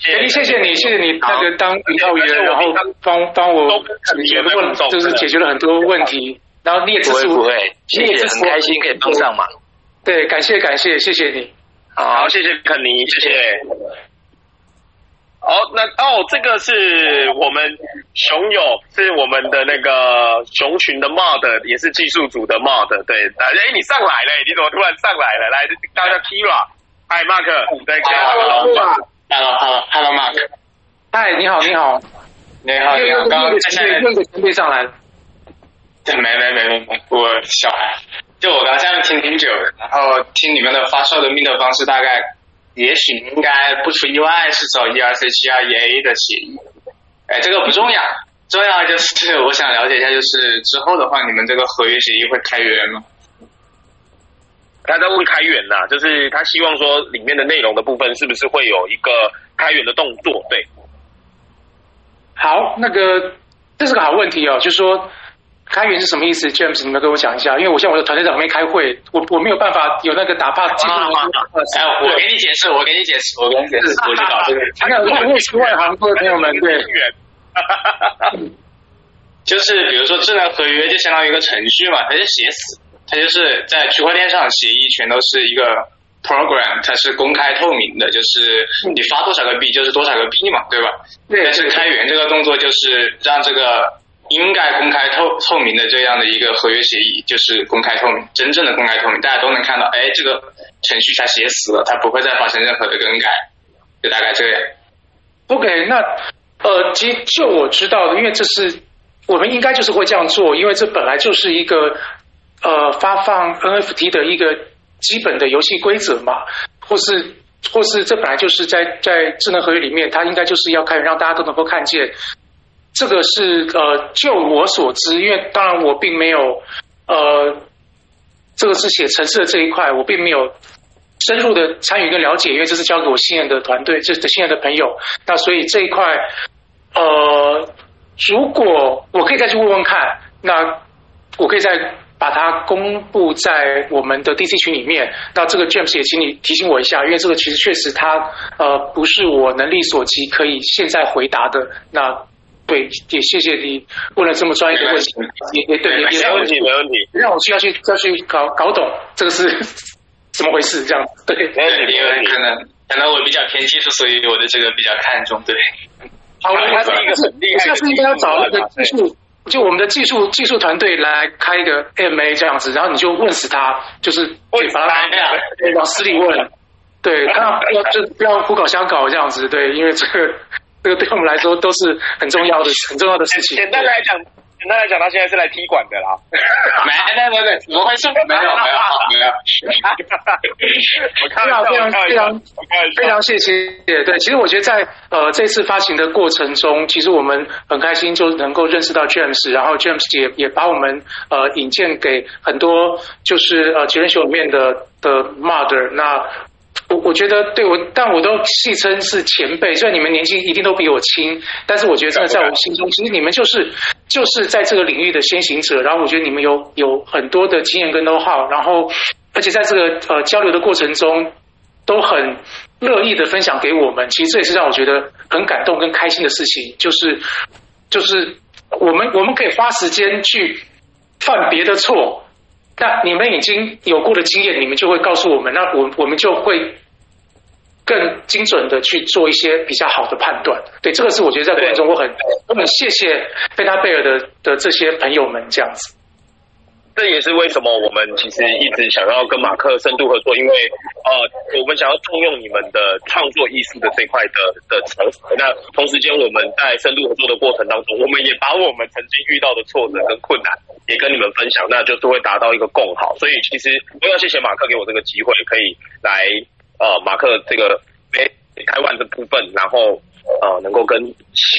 肯定谢谢你，谢。谢你那个当领导员，然后帮帮我解决问，就是解决了很多问题，然后你也支持我，不会，谢谢，很开心可以帮上忙，对，感谢感谢，谢谢你，好，谢谢肯尼，谢谢。好，那哦，这个是我们熊友，是我们的那个熊群的 mod，也是技术组的 mod，对，哎，你上来了，你怎么突然上来了？来，大家 Kira。嗨，Mark，在家。Hello，Hello，Hello，Mark。嗨，你好，你好。你好，你好。刚刚现在那个前辈上来了。没没没没，我小孩。就我刚下面听挺久的，然后听你们的发售的 Mint 方式，大概也许应该不出意外是走 ERC-20A 的协议。哎，这个不重要，重要就是我想了解一下，就是之后的话，你们这个合约协议会开源吗？他在问开源呐，就是他希望说里面的内容的部分是不是会有一个开源的动作？对，好，那个这是个好问题哦，就是说开源是什么意思？James，你们跟我讲一下，因为我现在我的团队长没开会，我我没有办法有那个打怕进入。哎，我给你解释，我给你解释，我给你解释，我知道这个。还有外是外行的朋友们，对，就是比如说智能合约就相当于一个程序嘛，它就写死。它就是在区块链上协议全都是一个 program，它是公开透明的，就是你发多少个币就是多少个币嘛，对吧？对。但是开源这个动作就是让这个应该公开透透明的这样的一个合约协议，就是公开透明，真正的公开透明，大家都能看到，哎，这个程序它写死了，它不会再发生任何的更改，就大概这样。OK，那呃，其实就我知道的，因为这是我们应该就是会这样做，因为这本来就是一个。呃，发放 NFT 的一个基本的游戏规则嘛，或是或是这本来就是在在智能合约里面，它应该就是要开，让大家都能够看见。这个是呃，就我所知，因为当然我并没有呃，这个是写城市的这一块，我并没有深入的参与跟了解，因为这是交给我信任的团队，这是信任的朋友。那所以这一块呃。如果我可以再去问问看，那我可以再把它公布在我们的 DC 群里面。那这个 James 也请你提醒我一下，因为这个其实确实它呃不是我能力所及可以现在回答的。那对，也谢谢你问了这么专业的问题，也也对，也没问题，没问题，让我需要去要去搞搞懂这个是 怎么回事，这样对，没问题，因为可能可能我比较偏技术，所以我对这个比较看重，对。好，他是一个很厉害。下次应该要找那个技术，就我们的技术技术团队来开一个 AMA 这样子，然后你就问死他，就是对，把他对往死里问，对，他要就不要胡搞瞎搞这样子，对，因为这个这个对我们来说都是很重要的很重要的事情。简单来讲。简单来讲，他现在是来踢馆的啦。没没没没，怎么回事？没有没有没有。非常非常非常非常谢谢。对，其实我觉得在呃这次发行的过程中，其实我们很开心就能够认识到 James，然后 James 也也把我们呃引荐给很多就是呃杰伦秀里面的的 Mother 那。我我觉得对我，但我都戏称是前辈。虽然你们年纪一定都比我轻，但是我觉得真的在我心中，其实你们就是就是在这个领域的先行者。然后我觉得你们有有很多的经验跟 know how，然后而且在这个呃交流的过程中，都很乐意的分享给我们。其实这也是让我觉得很感动跟开心的事情，就是就是我们我们可以花时间去犯别的错。那你们已经有过的经验，你们就会告诉我们，那我我们就会更精准的去做一些比较好的判断。对，这个是我觉得在过程中我很我很谢谢贝纳贝尔的的这些朋友们这样子。这也是为什么我们其实一直想要跟马克深度合作，因为呃，我们想要重用你们的创作艺术的这块的的成熟。那同时间我们在深度合作的过程当中，我们也把我们曾经遇到的挫折跟困难也跟你们分享，那就是会达到一个共好。所以其实我要谢谢马克给我这个机会，可以来呃马克这个哎台湾的部分，然后。呃，能够跟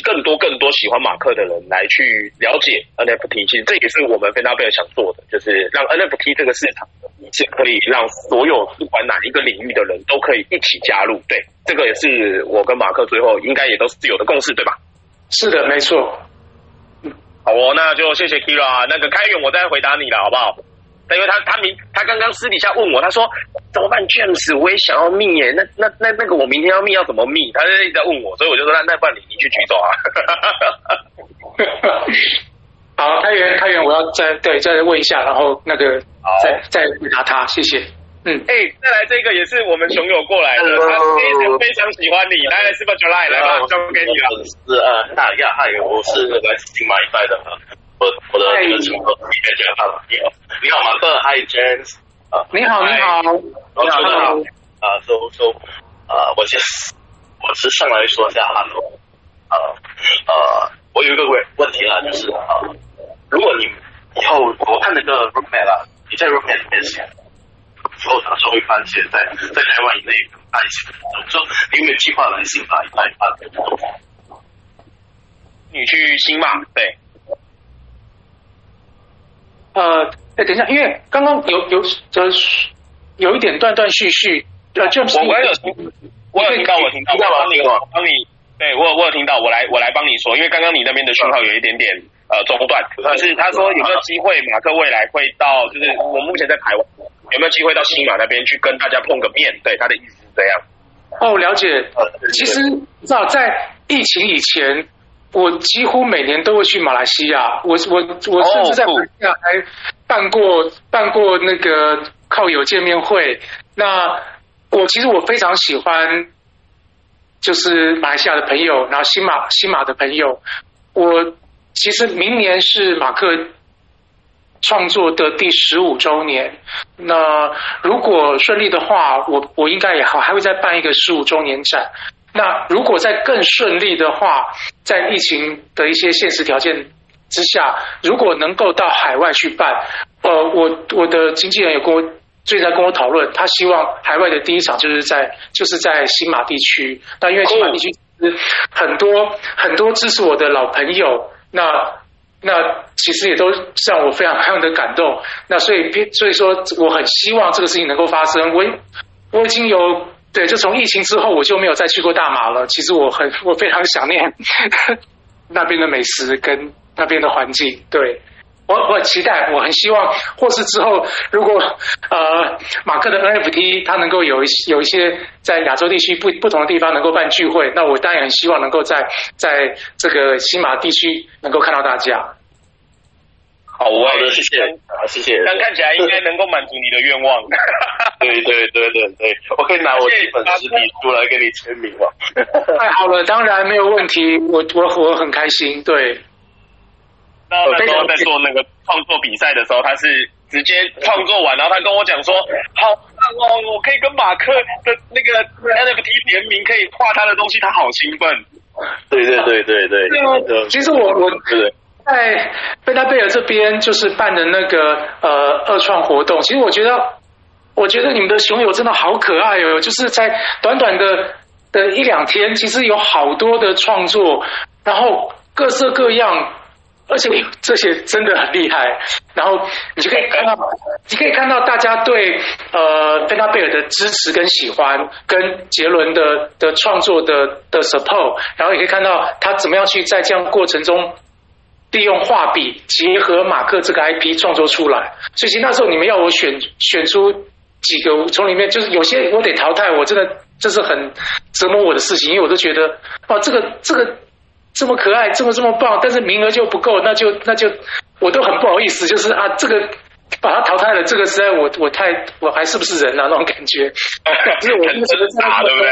更多更多喜欢马克的人来去了解 NFT，其实这也是我们菲娜贝尔想做的，就是让 NFT 这个市场是可以让所有不管哪一个领域的人都可以一起加入。对，这个也是我跟马克最后应该也都是有的共识，对吧？是的，没错。好哦，那就谢谢 Kira，那个开源我再回答你了，好不好？因为他他明他刚刚私底下问我，他说怎么办，James，我也想要密耶，那那那那个我明天要密要怎么密？他就一直在问我，所以我就说那那不然你你去举手啊。好，开源开源，我要再对再问一下，然后那个再再回答他，谢谢。嗯，哎、欸，再来这个也是我们熊友过来的，他非常非常喜欢你，来来是不是 July 来吧，交给你了。是呃，大亚嗨，我是来自新马一派的。我我的那个乘客，你可以讲他了。你好，你好，马克，Hi James，啊，你好，你好，你好，你好，啊，so so，啊，我先，我是上来说一下哈喽，啊，呃，我有一个问问题啊，就是啊，如果你以后我看那个 roadmap 啊，你在 roadmap 里面写，之后打算会搬迁在在台湾以内搬迁，就你有没有计划来新马一带搬？你去新马，对。呃，哎，等一下，因为刚刚有有呃有一点断断续续，呃，就我我有听，我有听到，我听到，我帮你，帮你，对我有我有听到，我来我来帮你说，因为刚刚你那边的讯号有一点点呃中断，但是他说有没有机会马克未来会到，就是我目前在台湾，有没有机会到新马那边去跟大家碰个面？对，他的意思是这样。哦，了解。其实你知道在疫情以前。我几乎每年都会去马来西亚，我我我甚至在马来西亚还办过办过那个靠友见面会。那我其实我非常喜欢，就是马来西亚的朋友，然后新马新马的朋友。我其实明年是马克创作的第十五周年。那如果顺利的话，我我应该也好，还会再办一个十五周年展。那如果在更顺利的话，在疫情的一些现实条件之下，如果能够到海外去办，呃，我我的经纪人也跟我最近在跟我讨论，他希望海外的第一场就是在就是在新马地区，那因为新马地区很多很多支持我的老朋友，那那其实也都让我非常非常的感动，那所以所以说我很希望这个事情能够发生，我我已经有。对，就从疫情之后，我就没有再去过大马了。其实我很，我非常想念 那边的美食跟那边的环境。对，我我很期待，我很希望，或是之后如果呃马克的 NFT 它能够有一有一些在亚洲地区不不同的地方能够办聚会，那我当然很希望能够在在这个新马地区能够看到大家。好，我好的，谢谢，好，谢谢。但看起来应该能够满足你的愿望。对对对对对，我可以拿我这本实体书来给你签名吗？太好了，当然没有问题，我我我很开心。对，那那时候在做那个创作比赛的时候，他是直接创作完，然后他跟我讲说：“好棒哦，我可以跟马克的那个 NFT 联名，可以画他的东西，他好兴奋。”对对对对对。对，其实我我。对在贝纳贝尔这边就是办的那个呃二创活动，其实我觉得，我觉得你们的熊友真的好可爱哦，就是在短短的的一两天，其实有好多的创作，然后各色各样，而且这些真的很厉害。然后你就可以看到，你可以看到大家对呃贝纳贝尔的支持跟喜欢，跟杰伦的的创作的的 support，然后也可以看到他怎么样去在这样过程中。利用画笔结合马克这个 IP 创作出来，所以其实那时候你们要我选选出几个，从里面就是有些我得淘汰，我真的这是很折磨我的事情，因为我都觉得哦，这个这个这么可爱，这么这么棒，但是名额就不够，那就那就我都很不好意思，就是啊，这个把它淘汰了，这个实在我我太我还是不是人啊那种感觉，就是我真的觉得这样对不对？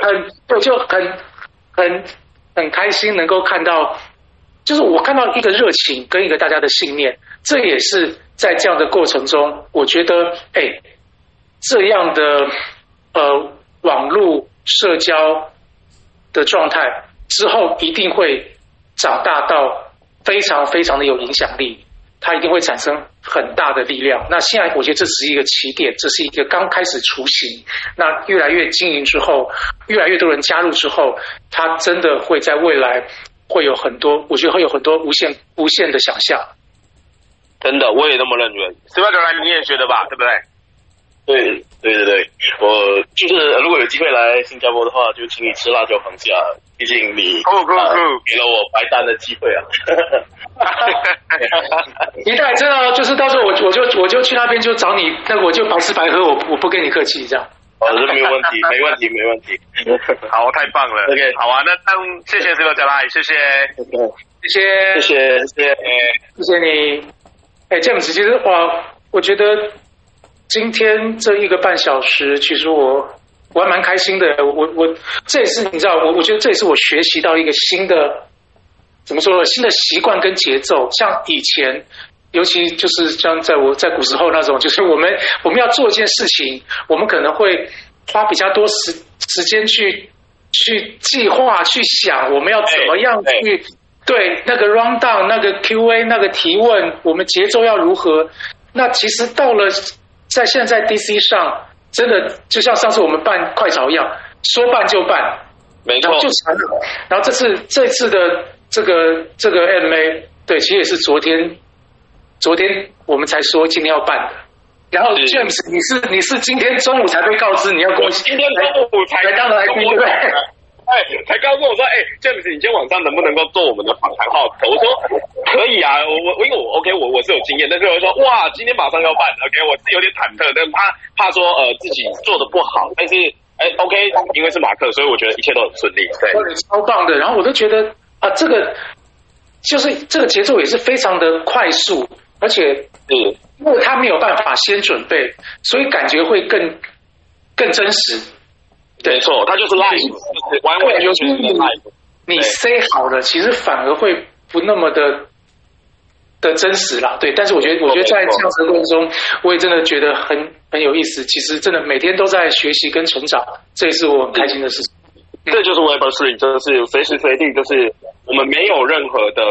很我，就很很很开心能够看到。就是我看到一个热情跟一个大家的信念，这也是在这样的过程中，我觉得，哎，这样的呃网络社交的状态之后一定会长大到非常非常的有影响力，它一定会产生很大的力量。那现在我觉得这是一个起点，这是一个刚开始雏形。那越来越经营之后，越来越多人加入之后，它真的会在未来。会有很多，我觉得会有很多无限无限的想象。真的，我也那么认为。斯巴格兰，你也觉得吧？对不对？对对对对，我就是如果有机会来新加坡的话，就请你吃辣椒螃蟹。毕竟你哦哦哦，给了我白单的机会啊！一代真的就是到时候我我就我就去那边就找你，那我就白吃白喝，我我不跟你客气这样。哦，这没有问题，没问题，没问题。好，太棒了。OK，好啊，那那谢谢这个加拉，谢谢，谢谢，谢谢，谢谢，谢谢你。哎，James，其实我我觉得今天这一个半小时，其实我我还蛮开心的。我我这也是你知道，我我觉得这也是我学习到一个新的怎么说呢？新的习惯跟节奏，像以前。尤其就是像在我在古时候那种，就是我们 我们要做一件事情，我们可能会花比较多时时间去去计划、去想，我们要怎么样去对那个 round down、那个 Q&A、那个提问，我们节奏要如何？那其实到了在现在 DC 上，真的就像上次我们办快潮一样，说办就办，没错，就成了。然后这次这次的这个这个 MMA，对，其实也是昨天。昨天我们才说今天要办的，然后 James，你是你是今天中午才被告知你要过去，今天中午才刚来对不对？哎，才刚跟我说，哎，James，你今天晚上能不能够做我们的访谈号？我说可以啊，我我因为我 OK，我我是有经验，但是我说哇，今天马上要办，OK，我是有点忐忑，但是怕怕说呃自己做的不好，但是哎 OK，因为是马克，所以我觉得一切都很顺利，对，超棒的。然后我都觉得啊，这个就是这个节奏也是非常的快速。而且，嗯，因为他没有办法先准备，所以感觉会更更真实。没错，他就是 live，就是完完全全的 live。你 say 好了，其实反而会不那么的的真实啦。对，但是我觉得，我觉得在这样子的过程中，我也真的觉得很很有意思。其实真的每天都在学习跟成长，这也是我很开心的事情。嗯、这就是 Web3，真的是随时随地，就是我们没有任何的。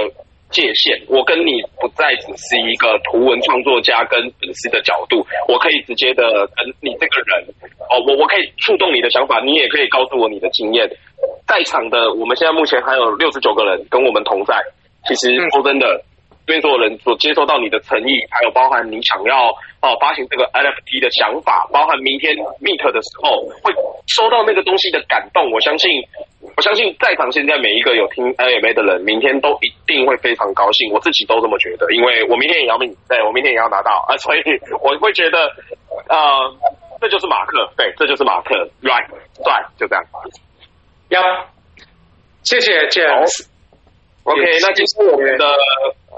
界限，我跟你不再只是一个图文创作家跟粉丝的角度，我可以直接的跟你这个人，哦，我我可以触动你的想法，你也可以告诉我你的经验。在场的我们现在目前还有六十九个人跟我们同在，其实说真的，因为所有人所接收到你的诚意，还有包含你想要哦发行这个 NFT 的想法，包含明天 Meet 的时候会收到那个东西的感动，我相信我相信在场现在每一个有听 AMA 的人，明天都一定会非常高兴。我自己都这么觉得，因为我明天也要 meet，，对我明天也要拿到啊，所以我会觉得，呃，这就是马克，对，这就是马克，right，帅，就这样。要，谢谢 James。OK，那今天我们的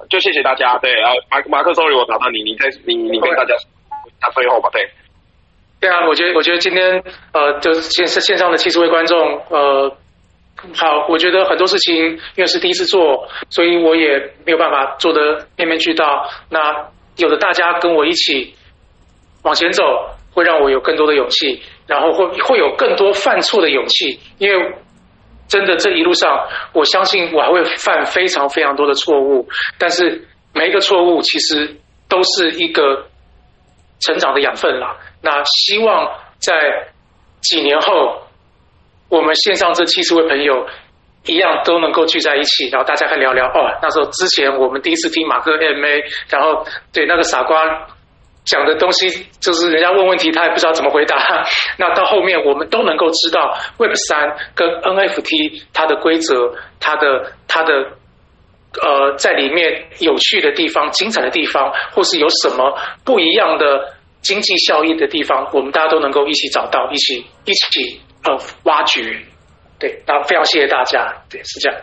就谢谢大家。对然后，马马克，sorry，我打断你，你再你你跟大家打最后吧，对。对啊，我觉得我觉得今天呃，就是线线上的七十位观众，呃，好，我觉得很多事情因为是第一次做，所以我也没有办法做得面面俱到。那有的大家跟我一起往前走，会让我有更多的勇气，然后会会有更多犯错的勇气，因为真的这一路上，我相信我还会犯非常非常多的错误，但是每一个错误其实都是一个成长的养分啦。那希望在几年后，我们线上这七十位朋友一样都能够聚在一起，然后大家还聊聊哦。那时候之前我们第一次听马克 AMA，然后对那个傻瓜讲的东西，就是人家问问题他也不知道怎么回答。那到后面我们都能够知道 Web 三跟 NFT 它的规则，它的它的呃在里面有趣的地方、精彩的地方，或是有什么不一样的。经济效益的地方，我们大家都能够一起找到，一起一起呃挖掘，对，那非常谢谢大家，对，是这样。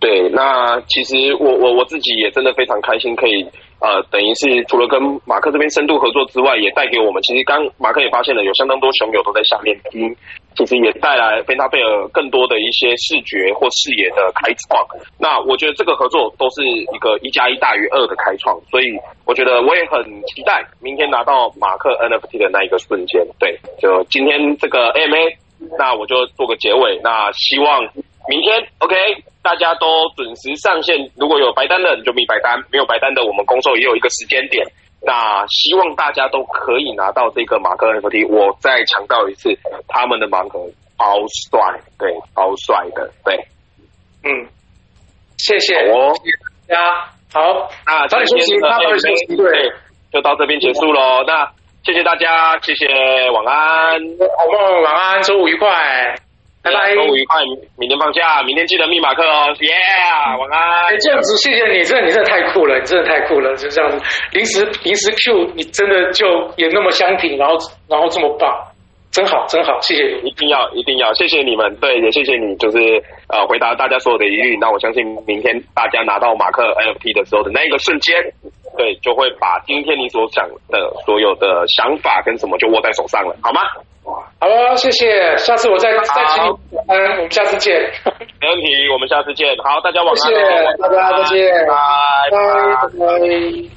对，那其实我我我自己也真的非常开心，可以呃，等于是除了跟马克这边深度合作之外，也带给我们，其实刚马克也发现了，有相当多熊友都在下面听。其实也带来菲娜贝尔更多的一些视觉或视野的开创。那我觉得这个合作都是一个一加一大于二的开创，所以我觉得我也很期待明天拿到马克 NFT 的那一个瞬间。对，就今天这个 MA，那我就做个结尾。那希望明天 OK，大家都准时上线。如果有白单的，你就密白单；没有白单的，我们工作也有一个时间点。那希望大家都可以拿到这个马克 NFT。我再强调一次，他们的盲盒超帅，对，超帅的，对，嗯，谢谢，好哦，谢谢大家，好，那早点休息，早点休息，对，就到这边结束喽。那谢谢大家，谢谢，晚安，好梦，晚安，周五愉快。拜拜，周五愉快，明天放假，明天记得密码课哦，耶、yeah，晚安。哎，这样子，谢谢你，真的，你真的太酷了，你真的太酷了，就这样子，临时临时 Q，你真的就也那么相挺，然后然后这么棒，真好，真好，谢谢你，一定要一定要，谢谢你们，对，也谢谢你，就是呃回答大家所有的疑虑，那我相信明天大家拿到马克 NFT 的时候的那一个瞬间，对，就会把今天你所想的所有的想法跟什么就握在手上了，好吗？好了，谢谢，下次我再再请你，嗯，我们下次见。没问题，我们下次见。好，大家晚安。谢谢大家，再见，拜拜，拜拜。